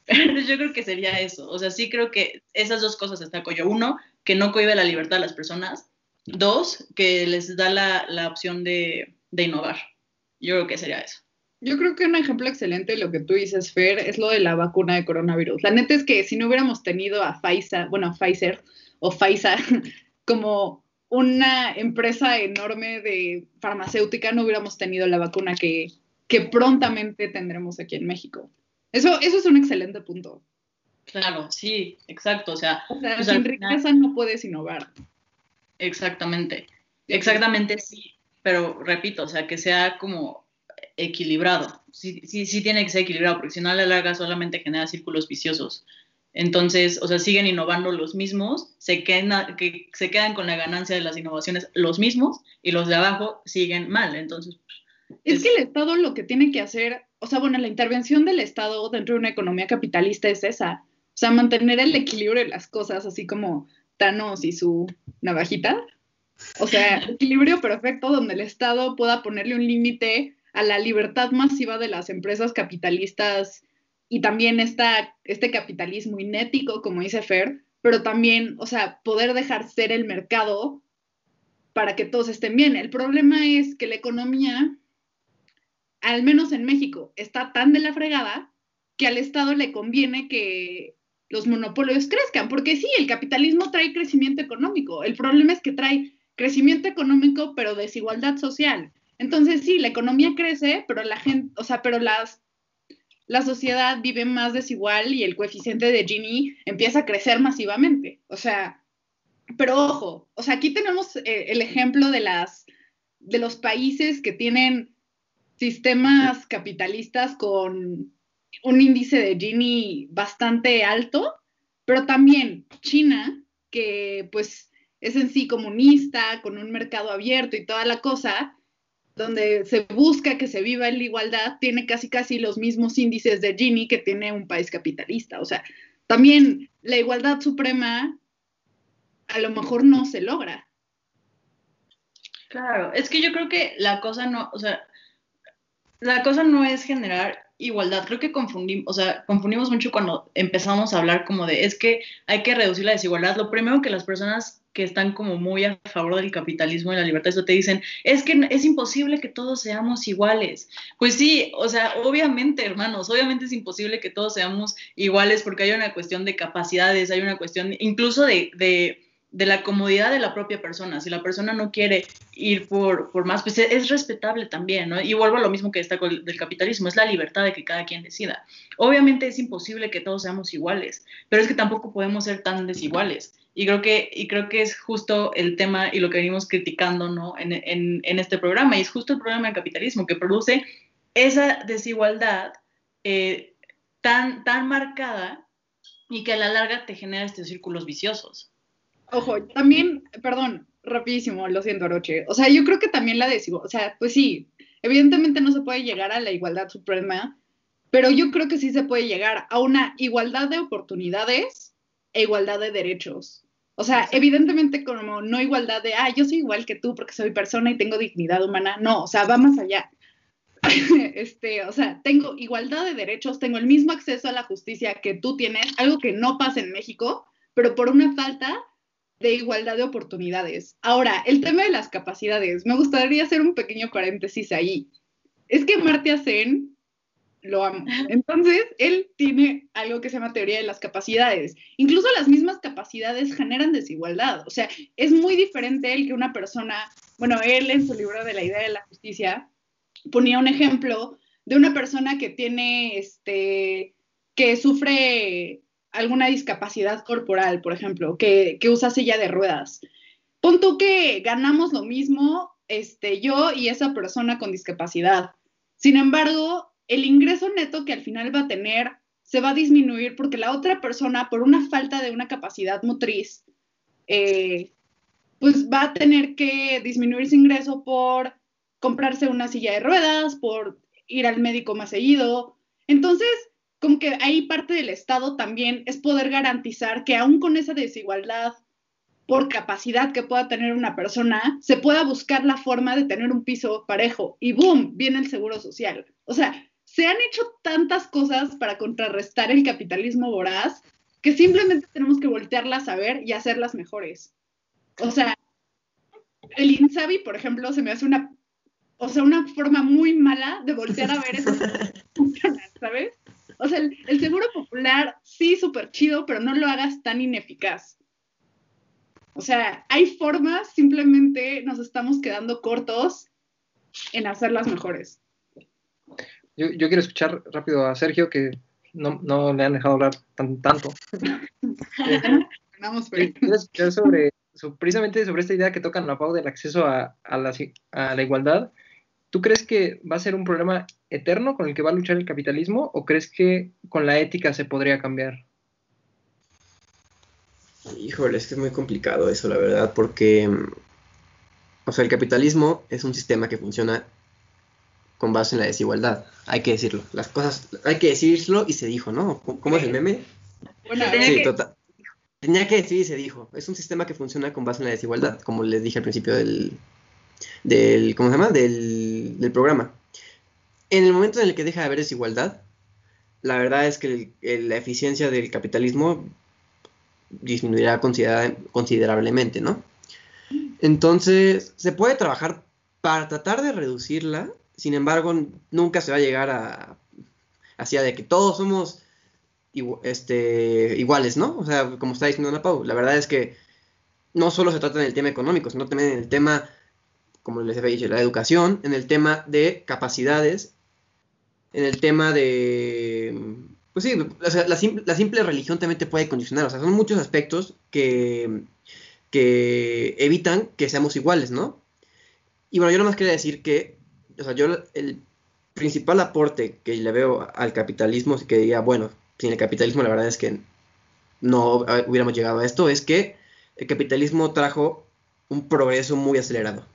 yo creo que sería eso. O sea, sí creo que esas dos cosas destaco yo. Uno, que no cohibe la libertad a las personas. Dos, que les da la, la opción de, de innovar. Yo creo que sería eso. Yo creo que un ejemplo excelente de lo que tú dices, Fer, es lo de la vacuna de coronavirus. La neta es que si no hubiéramos tenido a Pfizer, bueno, a Pfizer o Pfizer como una empresa enorme de farmacéutica, no hubiéramos tenido la vacuna que, que prontamente tendremos aquí en México. Eso, eso es un excelente punto. Claro, sí, exacto. O sea, pues sin riqueza no puedes innovar. Exactamente. Exactamente, sí. Pero repito, o sea, que sea como equilibrado. Sí, sí, sí tiene que ser equilibrado, porque si no a la larga solamente genera círculos viciosos. Entonces, o sea, siguen innovando los mismos, se quedan, que se quedan con la ganancia de las innovaciones los mismos y los de abajo siguen mal. Entonces, es, que el Estado lo que tiene que hacer, o sea, bueno, la intervención del Estado dentro de una economía capitalista es esa, o sea, mantener el equilibrio de las cosas, así como Thanos y su navajita. O sea, equilibrio perfecto donde el Estado pueda ponerle un límite a la libertad masiva de las empresas capitalistas y también esta, este capitalismo inético, como dice Fer, pero también, o sea, poder dejar ser el mercado para que todos estén bien. El problema es que la economía, al menos en México, está tan de la fregada que al Estado le conviene que los monopolios crezcan, porque sí, el capitalismo trae crecimiento económico, el problema es que trae crecimiento económico, pero desigualdad social. Entonces, sí, la economía crece, pero la gente, o sea, pero las, la sociedad vive más desigual y el coeficiente de Gini empieza a crecer masivamente. O sea, pero ojo, o sea, aquí tenemos eh, el ejemplo de las, de los países que tienen sistemas capitalistas con un índice de Gini bastante alto, pero también China, que pues es en sí comunista, con un mercado abierto y toda la cosa, donde se busca que se viva en la igualdad, tiene casi casi los mismos índices de Gini que tiene un país capitalista. O sea, también la igualdad suprema a lo mejor no se logra. Claro, es que yo creo que la cosa no, o sea, la cosa no es generar igualdad. Creo que confundimos, o sea, confundimos mucho cuando empezamos a hablar como de, es que hay que reducir la desigualdad. Lo primero que las personas que están como muy a favor del capitalismo y la libertad, eso te dicen, es que es imposible que todos seamos iguales. Pues sí, o sea, obviamente, hermanos, obviamente es imposible que todos seamos iguales porque hay una cuestión de capacidades, hay una cuestión incluso de, de de la comodidad de la propia persona. Si la persona no quiere ir por, por más, pues es respetable también, ¿no? Y vuelvo a lo mismo que el, del capitalismo, es la libertad de que cada quien decida. Obviamente es imposible que todos seamos iguales, pero es que tampoco podemos ser tan desiguales. Y creo que, y creo que es justo el tema y lo que venimos criticando, ¿no? En, en, en este programa, y es justo el problema del capitalismo, que produce esa desigualdad eh, tan, tan marcada y que a la larga te genera estos círculos viciosos. Ojo, también, perdón, rapidísimo, lo siento, Aroche. O sea, yo creo que también la desigualdad, o sea, pues sí, evidentemente no se puede llegar a la igualdad suprema, pero yo creo que sí se puede llegar a una igualdad de oportunidades e igualdad de derechos. O sea, evidentemente como no igualdad de, ah, yo soy igual que tú porque soy persona y tengo dignidad humana. No, o sea, va más allá. este, o sea, tengo igualdad de derechos, tengo el mismo acceso a la justicia que tú tienes, algo que no pasa en México, pero por una falta de igualdad de oportunidades. Ahora, el tema de las capacidades, me gustaría hacer un pequeño paréntesis ahí. Es que Martia Sen lo amo. Entonces, él tiene algo que se llama teoría de las capacidades. Incluso las mismas capacidades generan desigualdad. O sea, es muy diferente el que una persona, bueno, él en su libro de la idea de la justicia ponía un ejemplo de una persona que tiene, este, que sufre alguna discapacidad corporal, por ejemplo, que, que usa silla de ruedas. Pon tú que ganamos lo mismo este, yo y esa persona con discapacidad. Sin embargo, el ingreso neto que al final va a tener se va a disminuir porque la otra persona, por una falta de una capacidad motriz, eh, pues va a tener que disminuir su ingreso por comprarse una silla de ruedas, por ir al médico más seguido. Entonces, como que ahí parte del Estado también es poder garantizar que aún con esa desigualdad por capacidad que pueda tener una persona, se pueda buscar la forma de tener un piso parejo y boom, viene el seguro social. O sea, se han hecho tantas cosas para contrarrestar el capitalismo voraz que simplemente tenemos que voltearlas a ver y hacerlas mejores. O sea, el Insabi, por ejemplo, se me hace una, o sea, una forma muy mala de voltear a ver eso ¿sabes? O sea, el, el seguro popular sí, súper chido, pero no lo hagas tan ineficaz. O sea, hay formas, simplemente nos estamos quedando cortos en hacerlas mejores. Yo, yo quiero escuchar rápido a Sergio, que no, no le han dejado hablar tan, tanto. Vamos, quiero escuchar sobre, so- precisamente sobre esta idea que tocan la Pau del acceso a, a, la, a la igualdad. ¿Tú crees que va a ser un problema eterno con el que va a luchar el capitalismo o crees que con la ética se podría cambiar? Híjole, es que es muy complicado eso, la verdad, porque, mm, o sea, el capitalismo es un sistema que funciona con base en la desigualdad, hay que decirlo, las cosas, hay que decirlo y se dijo, ¿no? ¿Cómo es el meme? Bueno, Tenía Sí, que- total. Tenía que decir y se dijo, es un sistema que funciona con base en la desigualdad, como les dije al principio del, del ¿cómo se llama? Del, del programa. En el momento en el que deja de haber desigualdad, la verdad es que la eficiencia del capitalismo disminuirá considera- considerablemente, ¿no? Entonces, se puede trabajar para tratar de reducirla, sin embargo, nunca se va a llegar a hacia de que todos somos este, iguales, ¿no? O sea, como está diciendo Ana Pau, la verdad es que no solo se trata en el tema económico, sino también en el tema, como les había dicho, la educación, en el tema de capacidades, en el tema de... Pues sí, sea, la, sim- la simple religión también te puede condicionar, o sea, son muchos aspectos que, que evitan que seamos iguales, ¿no? Y bueno, yo nomás quería decir que, o sea, yo el principal aporte que le veo al capitalismo, que diría, bueno, sin el capitalismo la verdad es que no hubiéramos llegado a esto, es que el capitalismo trajo un progreso muy acelerado.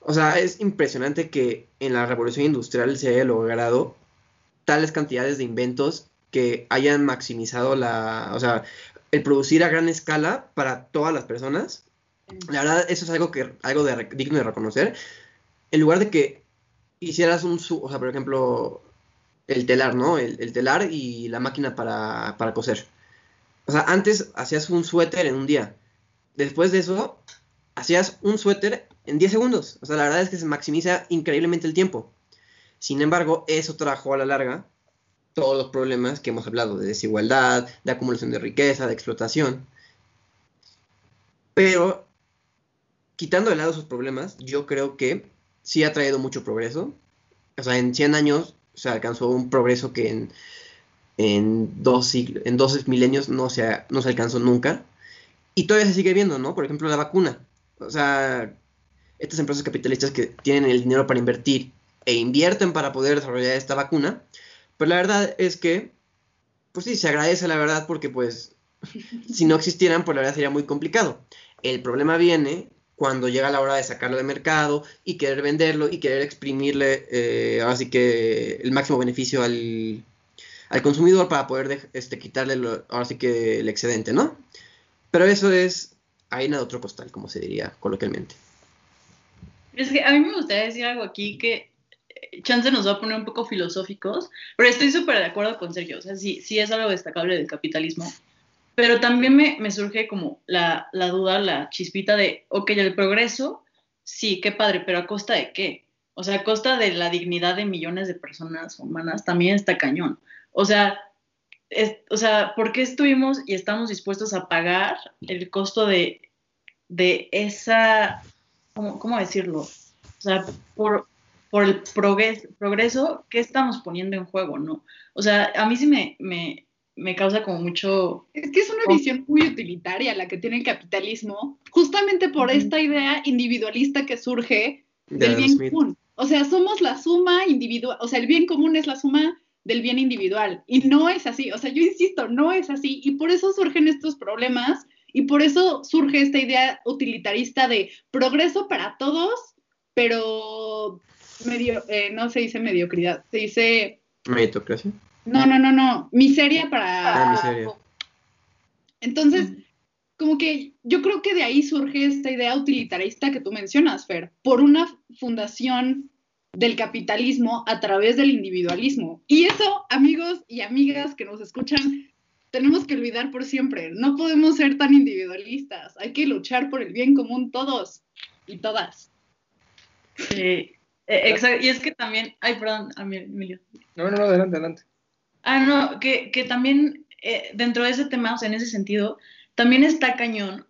O sea, es impresionante que en la revolución industrial se haya logrado tales cantidades de inventos que hayan maximizado la, o sea, el producir a gran escala para todas las personas. La verdad, eso es algo que algo de, digno de reconocer. En lugar de que hicieras un, o sea, por ejemplo, el telar, ¿no? El, el telar y la máquina para, para coser. O sea, antes hacías un suéter en un día. Después de eso, hacías un suéter en 10 segundos. O sea, la verdad es que se maximiza increíblemente el tiempo. Sin embargo, eso trajo a la larga todos los problemas que hemos hablado de desigualdad, de acumulación de riqueza, de explotación. Pero, quitando de lado esos problemas, yo creo que sí ha traído mucho progreso. O sea, en 100 años se alcanzó un progreso que en, en, dos, sigl- en dos milenios no se, no se alcanzó nunca. Y todavía se sigue viendo, ¿no? Por ejemplo, la vacuna. O sea, estas empresas capitalistas que tienen el dinero para invertir e invierten para poder desarrollar esta vacuna, pues la verdad es que, pues sí, se agradece la verdad porque pues si no existieran, pues la verdad sería muy complicado. El problema viene cuando llega la hora de sacarlo de mercado y querer venderlo y querer exprimirle eh, ahora sí que el máximo beneficio al, al consumidor para poder este, quitarle lo- ahora sí que el excedente, ¿no? Pero eso es harina de otro costal, como se diría coloquialmente. Es que a mí me gustaría decir algo aquí que eh, chance nos va a poner un poco filosóficos, pero estoy súper de acuerdo con Sergio, o sea, sí, sí es algo destacable del capitalismo, pero también me, me surge como la, la duda, la chispita de, ok, el progreso, sí, qué padre, pero ¿a costa de qué? O sea, a costa de la dignidad de millones de personas humanas también está cañón. O sea, es- o sea, ¿por qué estuvimos y estamos dispuestos a pagar el costo de, de esa, ¿cómo, cómo decirlo? O sea, por, por el progres- progreso, ¿qué estamos poniendo en juego, no? O sea, a mí sí me, me, me causa como mucho... Es que es una visión muy utilitaria la que tiene el capitalismo, justamente por esta idea individualista que surge del bien común. O sea, somos la suma individual, o sea, el bien común es la suma del bien individual. Y no es así, o sea, yo insisto, no es así. Y por eso surgen estos problemas y por eso surge esta idea utilitarista de progreso para todos, pero medio, eh, no se dice mediocridad, se dice... Meritocracia. No, no, no, no, miseria para... Ah, miseria. Entonces, como que yo creo que de ahí surge esta idea utilitarista que tú mencionas, Fer, por una fundación del capitalismo a través del individualismo. Y eso, amigos y amigas que nos escuchan, tenemos que olvidar por siempre. No podemos ser tan individualistas. Hay que luchar por el bien común todos y todas. Sí, e, exacto. Y es que también, ay, perdón, Emilio. No, no, no, adelante, adelante. Ah, no, que, que también eh, dentro de ese tema, o sea, en ese sentido, también está cañón.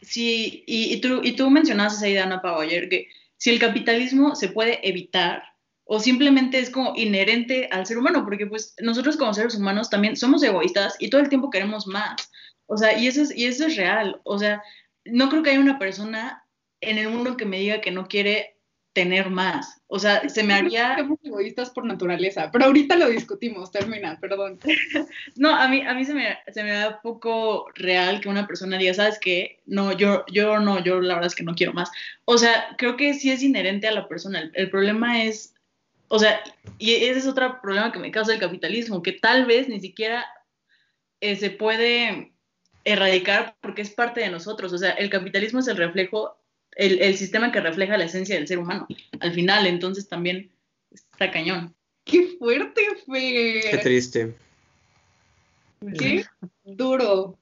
Sí, y, y, tú, y tú mencionabas esa idea, Ana Pau, ayer, que si el capitalismo se puede evitar o simplemente es como inherente al ser humano, porque pues nosotros como seres humanos también somos egoístas y todo el tiempo queremos más. O sea, y eso es, y eso es real. O sea, no creo que haya una persona en el mundo que me diga que no quiere tener más. O sea, se me haría... Somos egoístas por naturaleza, pero ahorita lo discutimos, termina, perdón. no, a mí, a mí se, me, se me da poco real que una persona diga, ¿sabes qué? No, yo, yo no, yo la verdad es que no quiero más. O sea, creo que sí es inherente a la persona. El, problema es, o sea, y ese es otro problema que me causa el capitalismo, que tal vez ni siquiera eh, se puede erradicar porque es parte de nosotros. O sea, el capitalismo es el reflejo el, sistema que refleja la esencia del ser humano al final, entonces también está cañón. Qué fuerte, fue. Qué triste. Qué duro.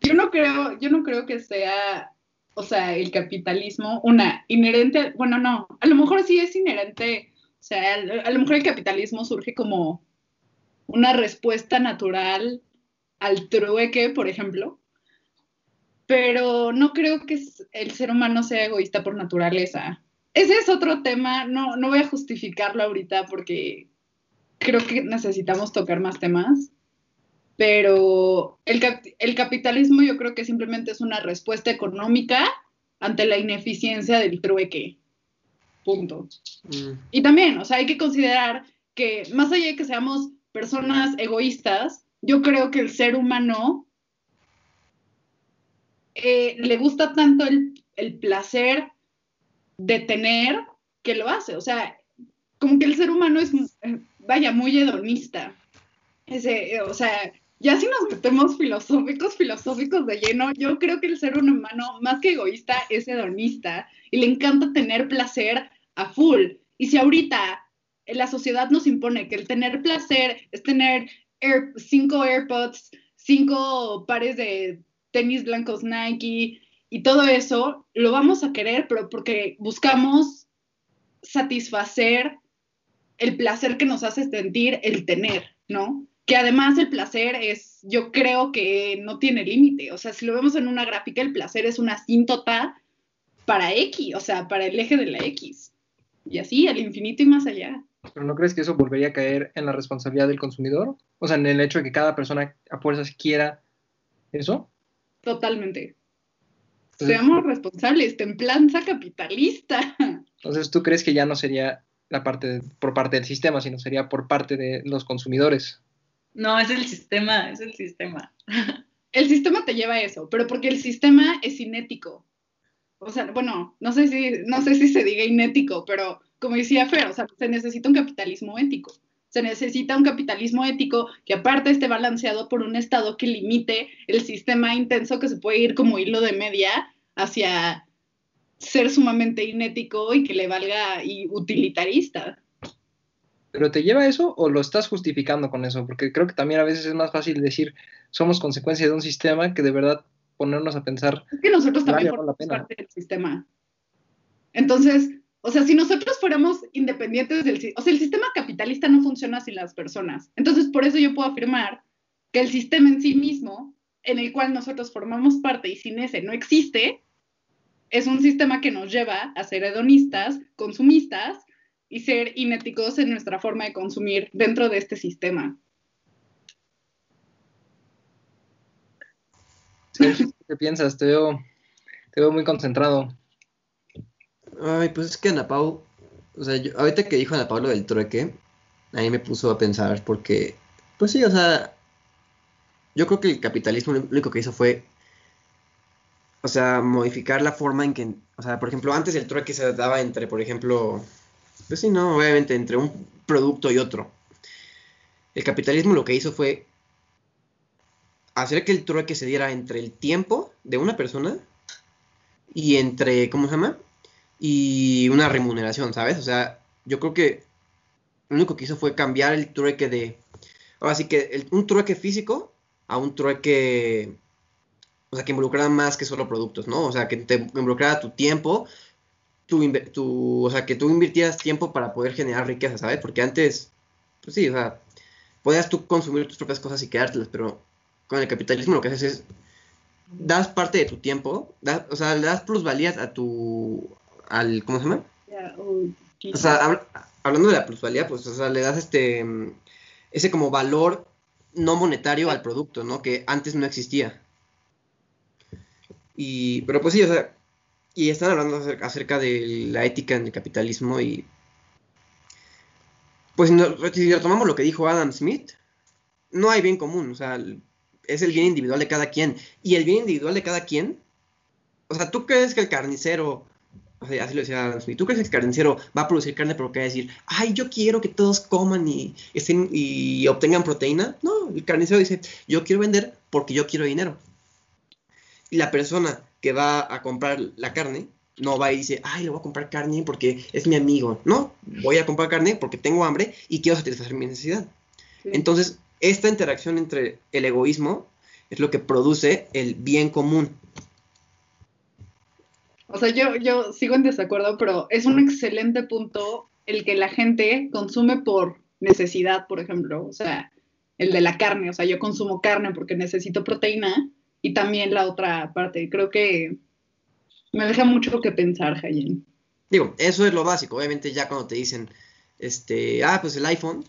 Yo no creo, yo no creo que sea, o sea, el capitalismo una inherente, bueno, no, a lo mejor sí es inherente, o sea, a lo mejor el capitalismo surge como una respuesta natural al trueque, por ejemplo, pero no creo que el ser humano sea egoísta por naturaleza. Ese es otro tema, no, no voy a justificarlo ahorita porque creo que necesitamos tocar más temas, pero el, el capitalismo yo creo que simplemente es una respuesta económica ante la ineficiencia del trueque. Punto. Mm. Y también, o sea, hay que considerar que más allá de que seamos personas egoístas, yo creo que el ser humano eh, le gusta tanto el, placer de tener que lo hace. O sea, como que el ser humano es, eh, vaya, muy hedonista. Ese, eh, o sea, ya si nos metemos filosóficos, filosóficos de lleno, yo creo que el ser humano, más que egoísta, es hedonista y le encanta tener placer a full. Y si ahorita la sociedad nos impone que el tener placer es tener cinco AirPods, cinco pares de tenis blancos Nike y todo eso, lo vamos a querer, pero porque buscamos satisfacer el placer que nos hace sentir el tener, ¿no? Que además el placer es, yo creo que no tiene límite, o sea, si lo vemos en una gráfica, el placer es una asíntota para X, o sea, para el eje de la X. Y así, al infinito y más allá. ¿Pero no crees que eso volvería a caer en la responsabilidad del consumidor? O sea, en el hecho de que cada persona a fuerzas quiera eso. Totalmente. Seamos responsables, templanza capitalista. Entonces, ¿tú crees que ya no sería la parte por parte del sistema, sino sería por parte de los consumidores? No, es el sistema, es el sistema. El sistema te lleva a eso, pero porque el sistema es inético. O sea, bueno, no sé si, no sé si se diga inético, pero como decía Fer, o sea, se necesita un capitalismo ético. Se necesita un capitalismo ético que aparte esté balanceado por un Estado que limite el sistema intenso que se puede ir como hilo de media hacia ser sumamente inético y que le valga y utilitarista. ¿Pero te lleva eso o lo estás justificando con eso? Porque creo que también a veces es más fácil decir somos consecuencia de un sistema que de verdad ponernos a pensar. Es que nosotros también formamos parte del sistema. Entonces, o sea, si nosotros fuéramos independientes del... O sea, el sistema capitalista no funciona sin las personas. Entonces, por eso yo puedo afirmar que el sistema en sí mismo, en el cual nosotros formamos parte y sin ese no existe, es un sistema que nos lleva a ser hedonistas, consumistas y ser inéticos en nuestra forma de consumir dentro de este sistema. ¿Qué piensas? Te veo, te veo muy concentrado. Ay, pues es que Ana Pau, o sea, yo, ahorita que dijo Ana Pau lo del trueque, a mí me puso a pensar porque, pues sí, o sea, yo creo que el capitalismo lo único que hizo fue, o sea, modificar la forma en que, o sea, por ejemplo, antes el trueque se daba entre, por ejemplo, pues sí, no, obviamente entre un producto y otro. El capitalismo lo que hizo fue hacer que el trueque se diera entre el tiempo de una persona y entre, ¿cómo se llama? Y una remuneración, ¿sabes? O sea, yo creo que lo único que hizo fue cambiar el trueque de, ahora sí que un trueque físico a un trueque, o sea, que involucrara más que solo productos, ¿no? O sea, que te involucrara tu tiempo, tu, tu, o sea, que tú invirtieras tiempo para poder generar riqueza, ¿sabes? Porque antes, pues sí, o sea, podías tú consumir tus propias cosas y quedártelas, pero con el capitalismo lo que haces es das parte de tu tiempo, o sea, le das plusvalías a tu, al, ¿cómo se llama? o sea, hablando de la plusvalía, pues, o sea, le das este, ese como valor no monetario al producto, ¿no? Que antes no existía. Y, pero pues sí, o sea, y están hablando acerca, acerca de la ética en el capitalismo y, pues si retomamos lo que dijo Adam Smith, no hay bien común, o sea, es el bien individual de cada quien. Y el bien individual de cada quien, o sea, ¿tú crees que el carnicero, o sea, así lo decía Adam Smith, ¿tú crees que el carnicero va a producir carne porque va a decir, ay, yo quiero que todos coman y, estén, y obtengan proteína? No, el carnicero dice, yo quiero vender porque yo quiero dinero. Y la persona que va a comprar la carne no va y dice, ay, le voy a comprar carne porque es mi amigo. No, voy a comprar carne porque tengo hambre y quiero satisfacer mi necesidad. Entonces, esta interacción entre el egoísmo es lo que produce el bien común. O sea, yo, yo sigo en desacuerdo, pero es un excelente punto el que la gente consume por necesidad, por ejemplo. O sea, el de la carne. O sea, yo consumo carne porque necesito proteína y también la otra parte. Creo que me deja mucho que pensar, Jayen. Digo, eso es lo básico. Obviamente ya cuando te dicen, este, ah, pues el iPhone,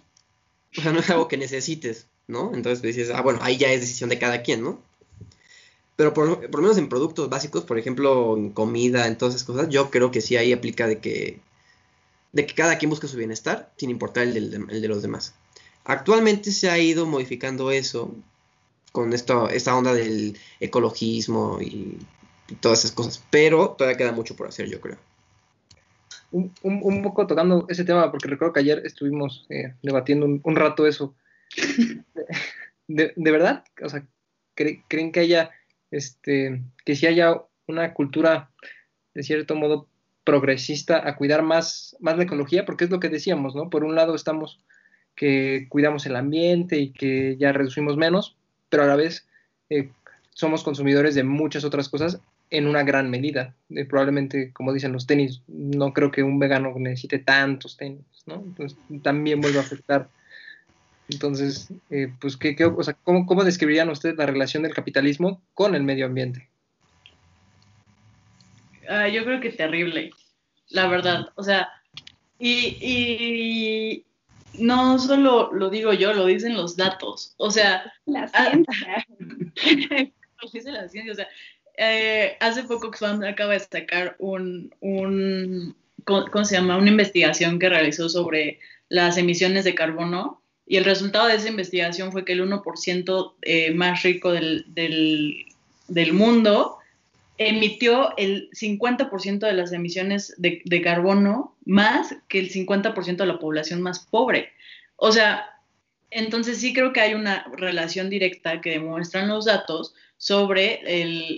o sea, no es algo que necesites, ¿no? Entonces dices, ah, bueno, ahí ya es decisión de cada quien, ¿no? Pero por, lo menos en productos básicos, por ejemplo, en comida, en todas esas cosas, yo creo que sí ahí aplica de que, de que cada quien busque su bienestar, sin importar el, de los demás. Actualmente se ha ido modificando eso con esto, esta onda del ecologismo y todas esas cosas, pero todavía queda mucho por hacer, yo creo un, poco tocando ese tema, porque recuerdo que ayer estuvimos eh, debatiendo un, rato eso. De, verdad, o sea, ¿creen que haya, este, que si haya una cultura, de cierto modo, progresista a cuidar más, más la ecología? Porque es lo que decíamos, ¿no? Por un lado estamos que cuidamos el ambiente y que ya reducimos menos, pero a la vez eh, somos consumidores de muchas otras cosas en una gran medida. Eh, probablemente, como dicen los tenis, no creo que un vegano necesite tantos tenis, ¿no? Entonces también vuelve a afectar. Entonces, eh, pues, ¿qué, qué o sea, ¿cómo, ¿cómo, describirían ustedes la relación del capitalismo con el medio ambiente? Ah, yo creo que terrible, la verdad. O sea, y, y no solo lo digo yo, lo dicen los datos. O sea, la ah, ciencia. lo dice la ciencia. O sea, eh, hace poco Oxfam acaba de sacar un. Una investigación que realizó sobre las emisiones de carbono y el resultado de esa investigación fue que el 1% eh, más rico del, mundo emitió el 50% de las emisiones de carbono más que el 50% de la población más pobre. O sea, entonces sí creo que hay una relación directa que demuestran los datos sobre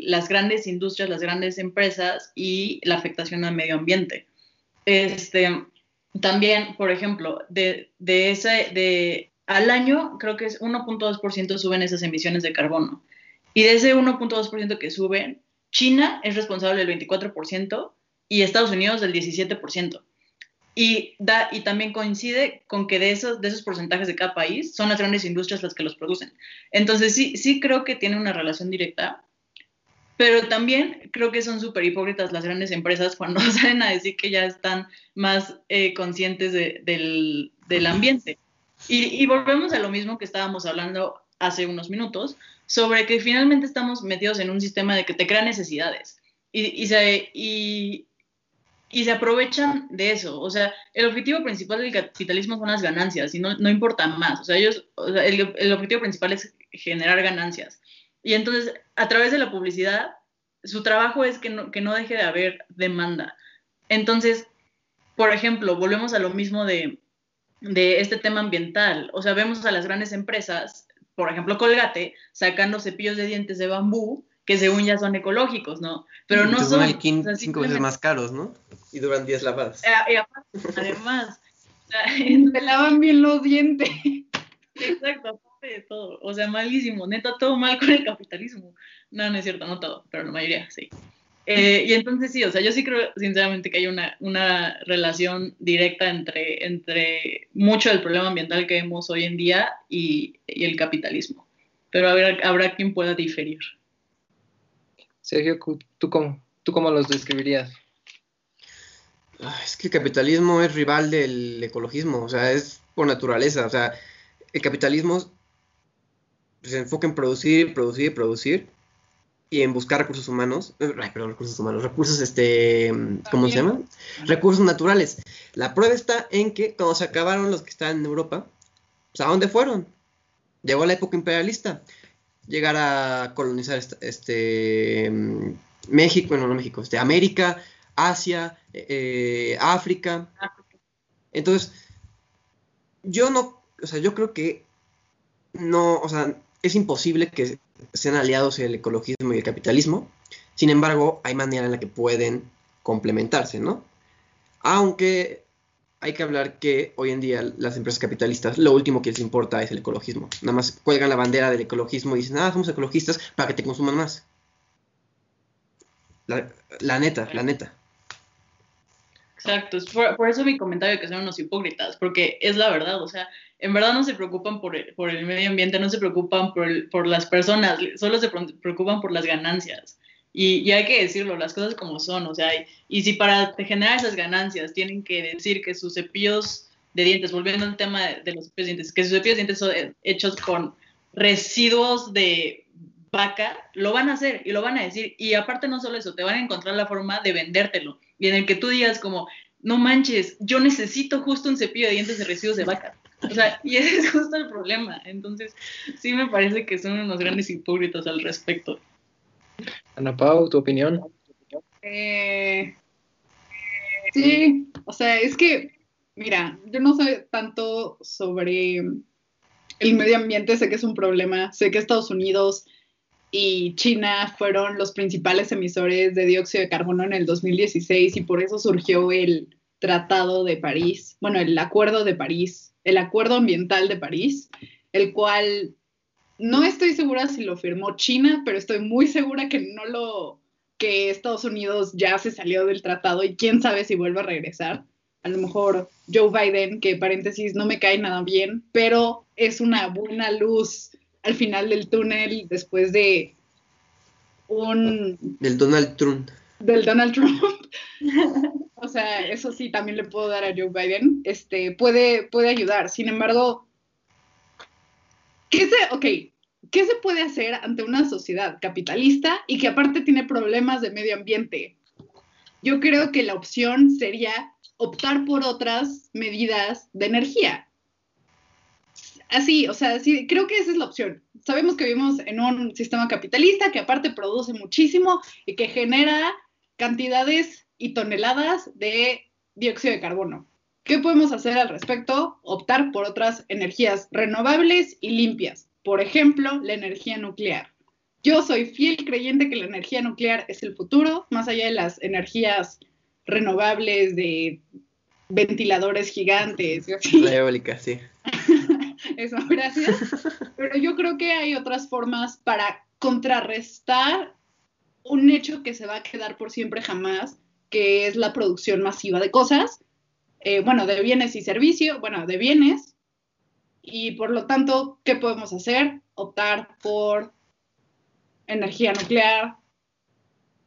las grandes industrias, las grandes empresas y la afectación al medio ambiente. Este, también, por ejemplo, de, ese, de, al año creo que es 1.2% suben esas emisiones de carbono. Y de ese 1.2% que suben, China es responsable del 24% y Estados Unidos del 17%. Y, da, y también coincide con que de esos, de esos porcentajes de cada país son las grandes industrias las que los producen. Entonces sí, sí creo que tiene una relación directa, pero también creo que son súper hipócritas las grandes empresas cuando salen a decir que ya están más eh, conscientes de, del, del, ambiente. Y, y volvemos a lo mismo que estábamos hablando hace unos minutos sobre que finalmente estamos metidos en un sistema de que te crea necesidades y, y, y se aprovechan de eso. O sea, el objetivo principal del capitalismo son las ganancias y no, no importa más. O sea, ellos, el, el, objetivo principal es generar ganancias. Y entonces, a través de la publicidad, su trabajo es que no, que no deje de haber demanda. Entonces, por ejemplo, volvemos a lo mismo de, de este tema ambiental. O sea, vemos a las grandes empresas por ejemplo, Colgate, sacando cepillos de dientes de bambú que según ya son ecológicos, ¿no? Pero no son... O sea, cinco veces más caros, ¿no? Y duran 10 lavadas. Eh, y aparte, además, o sea, lavan bien los dientes. Exacto, aparte de todo. O sea, malísimo, neta, todo mal con el capitalismo. No, no es cierto, no todo, pero la mayoría sí. Eh, y entonces sí, o sea, yo sí creo sinceramente que hay una, una relación directa entre, entre mucho del problema ambiental que vemos hoy en día y, y el capitalismo. Pero habrá, habrá quien pueda diferir. Sergio, ¿tú cómo, ¿tú cómo los describirías? Es que el capitalismo es rival del ecologismo, o sea, es por naturaleza, o sea, el capitalismo se enfoca en producir, producir, producir, y en buscar recursos humanos, ay, perdón, recursos humanos, recursos, este, ¿cómo se llama? Recursos naturales. La prueba está en que cuando se acabaron los que estaban en Europa, pues, ¿a dónde fueron? Llegó la época imperialista, llegar a colonizar este, este México, bueno, no México, este, América, Asia, eh, África. Entonces, yo no, o sea, yo creo que no, o sea, es imposible que sean aliados el ecologismo y el capitalismo. Sin embargo, hay manera en la que pueden complementarse, ¿no? Aunque hay que hablar que hoy en día las empresas capitalistas lo último que les importa es el ecologismo. Nada más cuelgan la bandera del ecologismo y dicen, ah, somos ecologistas para que te consuman más. La, neta, la neta. Exacto, es por, por, eso mi comentario de que son unos hipócritas, porque es la verdad, o sea, en verdad no se preocupan por el, por el medio ambiente, no se preocupan por, el, por las personas, solo se preocupan por las ganancias. Y, y, hay que decirlo, las cosas como son, o sea, y, y, si para generar esas ganancias tienen que decir que sus cepillos de dientes, volviendo al tema de, de los cepillos de dientes, que sus cepillos de dientes son hechos con residuos de vaca, lo van a hacer y lo van a decir. Y aparte no solo eso, te van a encontrar la forma de vendértelo y en el que tú digas como, no manches, yo necesito justo un cepillo de dientes de residuos de vaca. O sea, y ese es justo el problema. Entonces, sí me parece que son unos grandes hipócritas al respecto. Ana Pau, ¿tu opinión? Eh, sí, o sea, es que, mira, yo no sé tanto sobre el medio ambiente, sé que es un problema, sé que Estados Unidos y China fueron los principales emisores de dióxido de carbono en el 2016 y por eso surgió el Tratado de París, bueno, el Acuerdo de París, el Acuerdo Ambiental de París, el cual no estoy segura si lo firmó China, pero estoy muy segura que no lo, que Estados Unidos ya se salió del tratado y quién sabe si vuelve a regresar. A lo mejor Joe Biden, que paréntesis no me cae nada bien, pero es una buena luz al final del túnel después de un... Del Donald Trump. Del Donald Trump. o sea, eso sí también le puedo dar a Joe Biden. Este, puede, puede ayudar. Sin embargo, ¿qué se, okay, ¿qué se puede hacer ante una sociedad capitalista y que aparte tiene problemas de medio ambiente? Yo creo que la opción sería optar por otras medidas de energía así, o sea, sí, creo que esa es la opción. Sabemos que vivimos en un sistema capitalista que aparte produce muchísimo y que genera cantidades y toneladas de dióxido de carbono. ¿Qué podemos hacer al respecto? Optar por otras energías renovables y limpias. Por ejemplo, la energía nuclear. Yo soy fiel creyente que la energía nuclear es el futuro, más allá de las energías renovables de ventiladores gigantes. Y así. La eólica, sí. Eso, gracias. Pero yo creo que hay otras formas para contrarrestar un hecho que se va a quedar por siempre jamás, que es la producción masiva de cosas, eh, bueno, de bienes y servicios, bueno, de bienes, y por lo tanto, ¿qué podemos hacer? Optar por energía nuclear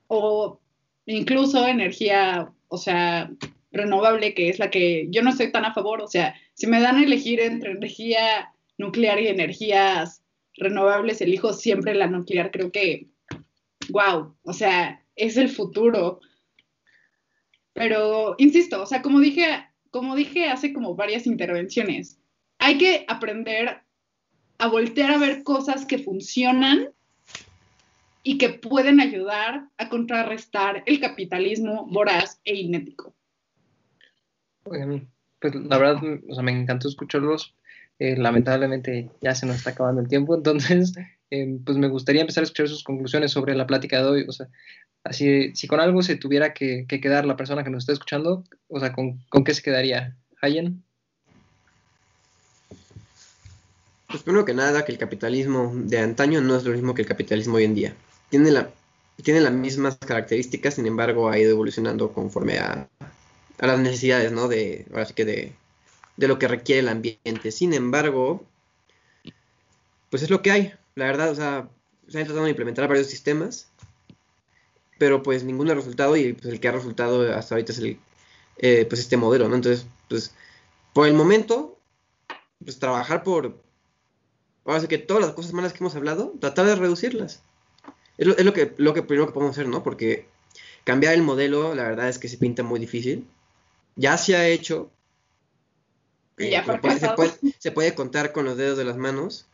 o incluso energía, o sea, renovable, que es la que yo no estoy tan a favor, o sea, si me dan a elegir entre energía nuclear y energías renovables, elijo siempre la nuclear. Creo que, wow, o sea, es el futuro. Pero, insisto, o sea, como dije, como dije hace como varias intervenciones, hay que aprender a voltear a ver cosas que funcionan y que pueden ayudar a contrarrestar el capitalismo voraz e inético. pues la verdad, o sea, me encantó escucharlos. Eh, lamentablemente ya se nos está acabando el tiempo, entonces, eh, pues me gustaría empezar a escuchar sus conclusiones sobre la plática de hoy. O sea, así, si con algo se tuviera que, quedar la persona que nos está escuchando, o sea, ¿con, con qué se quedaría? ¿Hayen? Pues primero que nada, que el capitalismo de antaño no es lo mismo que el capitalismo hoy en día tiene, la, tiene las mismas características, sin embargo ha ido evolucionando conforme a, a las necesidades, ¿no? De, ahora sí que de, de lo que requiere el ambiente. Sin embargo, pues es lo que hay, la verdad, o sea, se han tratado de implementar varios sistemas, pero pues ninguno ha resultado y pues el que ha resultado hasta ahorita es el, eh, pues este modelo, ¿no? Entonces, pues por el momento, pues trabajar por, ahora sí que todas las cosas malas que hemos hablado, tratar de reducirlas. Es lo, que, lo que primero que podemos hacer, ¿no? Porque cambiar el modelo, la verdad es que se pinta muy difícil. Ya se ha hecho. ya eh, se, puede, contar con los dedos de las manos.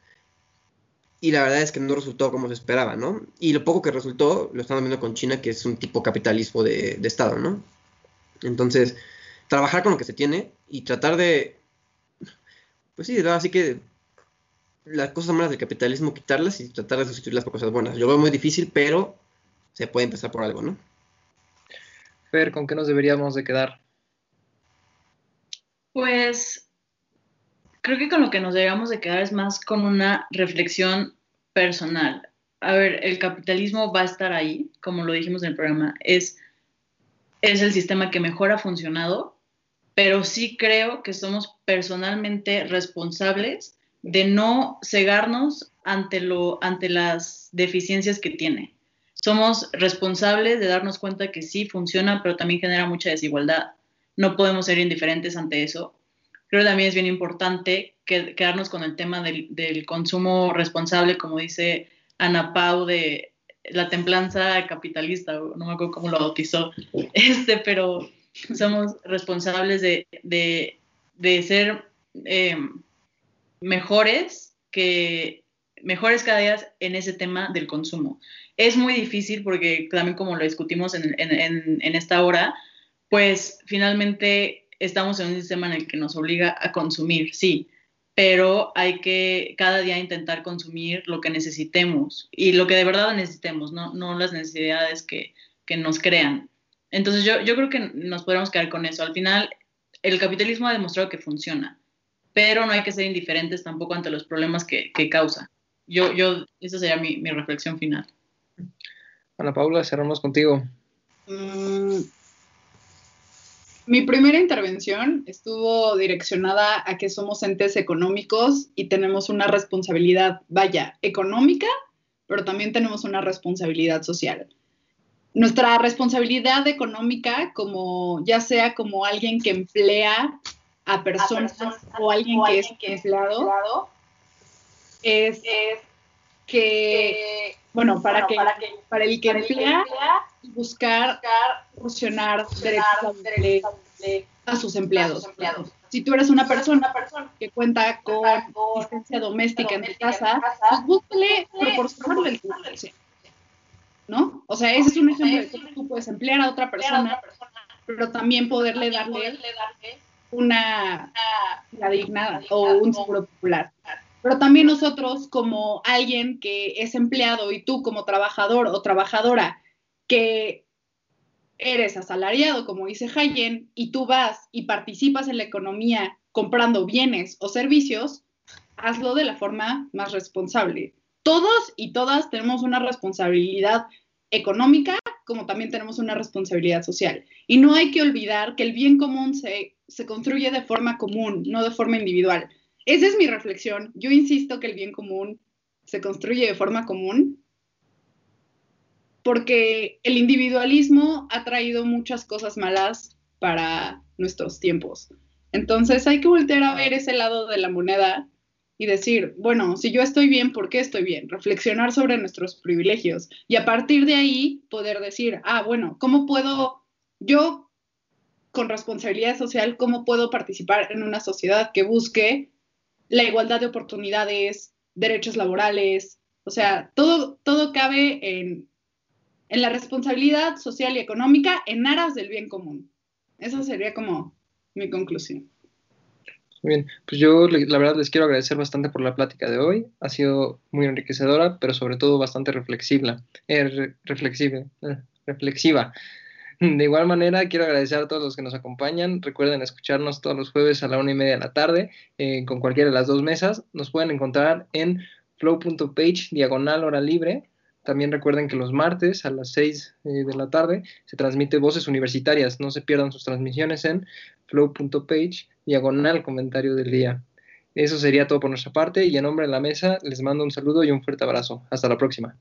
Y la verdad es que no resultó como se esperaba, ¿no? Y lo poco que resultó, lo estamos viendo con China, que es un tipo capitalismo de, de Estado, ¿no? Entonces, trabajar con lo que se tiene y tratar de, pues sí, así que las cosas malas del capitalismo, quitarlas y tratar de sustituirlas por cosas buenas. Yo lo veo muy difícil, pero se puede empezar por algo, ¿no? Fer, ¿con qué nos deberíamos de quedar? Pues creo que con lo que nos deberíamos de quedar es más con una reflexión personal. A ver, el capitalismo va a estar ahí, como lo dijimos en el programa, es, es el sistema que mejor ha funcionado, pero sí creo que somos personalmente responsables de no cegarnos ante, lo, ante las deficiencias que tiene. Somos responsables de darnos cuenta que sí funciona, pero también genera mucha desigualdad. No podemos ser indiferentes ante eso. Creo que también es bien importante quedarnos con el tema del, del consumo responsable, como dice Ana Pau, de la templanza capitalista, no me acuerdo cómo lo bautizó, este, pero somos responsables de, de, de ser eh, mejores que mejores cada día en ese tema del consumo. Es muy difícil porque también como lo discutimos en, esta hora, pues finalmente estamos en un sistema en el que nos obliga a consumir, sí, pero hay que cada día intentar consumir lo que necesitemos y lo que de verdad necesitemos, no, no las necesidades que, que nos crean. Entonces yo, yo creo que nos podemos quedar con eso. Al final, el capitalismo ha demostrado que funciona pero no hay que ser indiferentes tampoco ante los problemas que, causa. Yo, yo, esa sería mi, reflexión final. Ana Paula, cerramos contigo. Mm, mi primera intervención estuvo direccionada a que somos entes económicos y tenemos una responsabilidad, vaya, económica, pero también tenemos una responsabilidad social. Nuestra responsabilidad económica, como ya sea como alguien que emplea a personas, o alguien, que, es empleado, es, que, bueno, para, que, para, el que emplea, buscar proporcionar derechos a sus empleados. Si tú eres una persona, que cuenta con asistencia doméstica en tu casa, pues búscale proporcionarle el ¿no? O sea, ese es un ejemplo de cómo tú puedes emplear a otra persona, pero también poderle darle una, dignada o un seguro popular. Pero también nosotros como alguien que es empleado y tú como trabajador o trabajadora que eres asalariado, como dice Hayen, y tú vas y participas en la economía comprando bienes o servicios, hazlo de la forma más responsable. Todos y todas tenemos una responsabilidad económica como también tenemos una responsabilidad social. Y no hay que olvidar que el bien común se, se construye de forma común, no de forma individual. Esa es mi reflexión. Yo insisto que el bien común se construye de forma común porque el individualismo ha traído muchas cosas malas para nuestros tiempos. Entonces hay que voltear a ver ese lado de la moneda y decir, bueno, si yo estoy bien, ¿por qué estoy bien? Reflexionar sobre nuestros privilegios y a partir de ahí poder decir, ah, bueno, ¿cómo puedo yo con responsabilidad social, cómo puedo participar en una sociedad que busque la igualdad de oportunidades, derechos laborales, o sea, todo, todo cabe en, en la responsabilidad social y económica en aras del bien común. Esa sería como mi conclusión. Muy bien, pues yo la verdad les quiero agradecer bastante por la plática de hoy. Ha sido muy enriquecedora, pero sobre todo bastante reflexiva. Eh, reflexiva, eh, reflexiva. De igual manera, quiero agradecer a todos los que nos acompañan. Recuerden escucharnos todos los jueves a la una y media de la tarde eh, con cualquiera de las dos mesas. Nos pueden encontrar en flow.page diagonal hora libre. También recuerden que los martes a las 6 de la tarde se transmite Voces Universitarias. No se pierdan sus transmisiones en flow.page diagonal comentario del día. Eso sería todo por nuestra parte y en nombre de la mesa les mando un saludo y un fuerte abrazo. Hasta la próxima.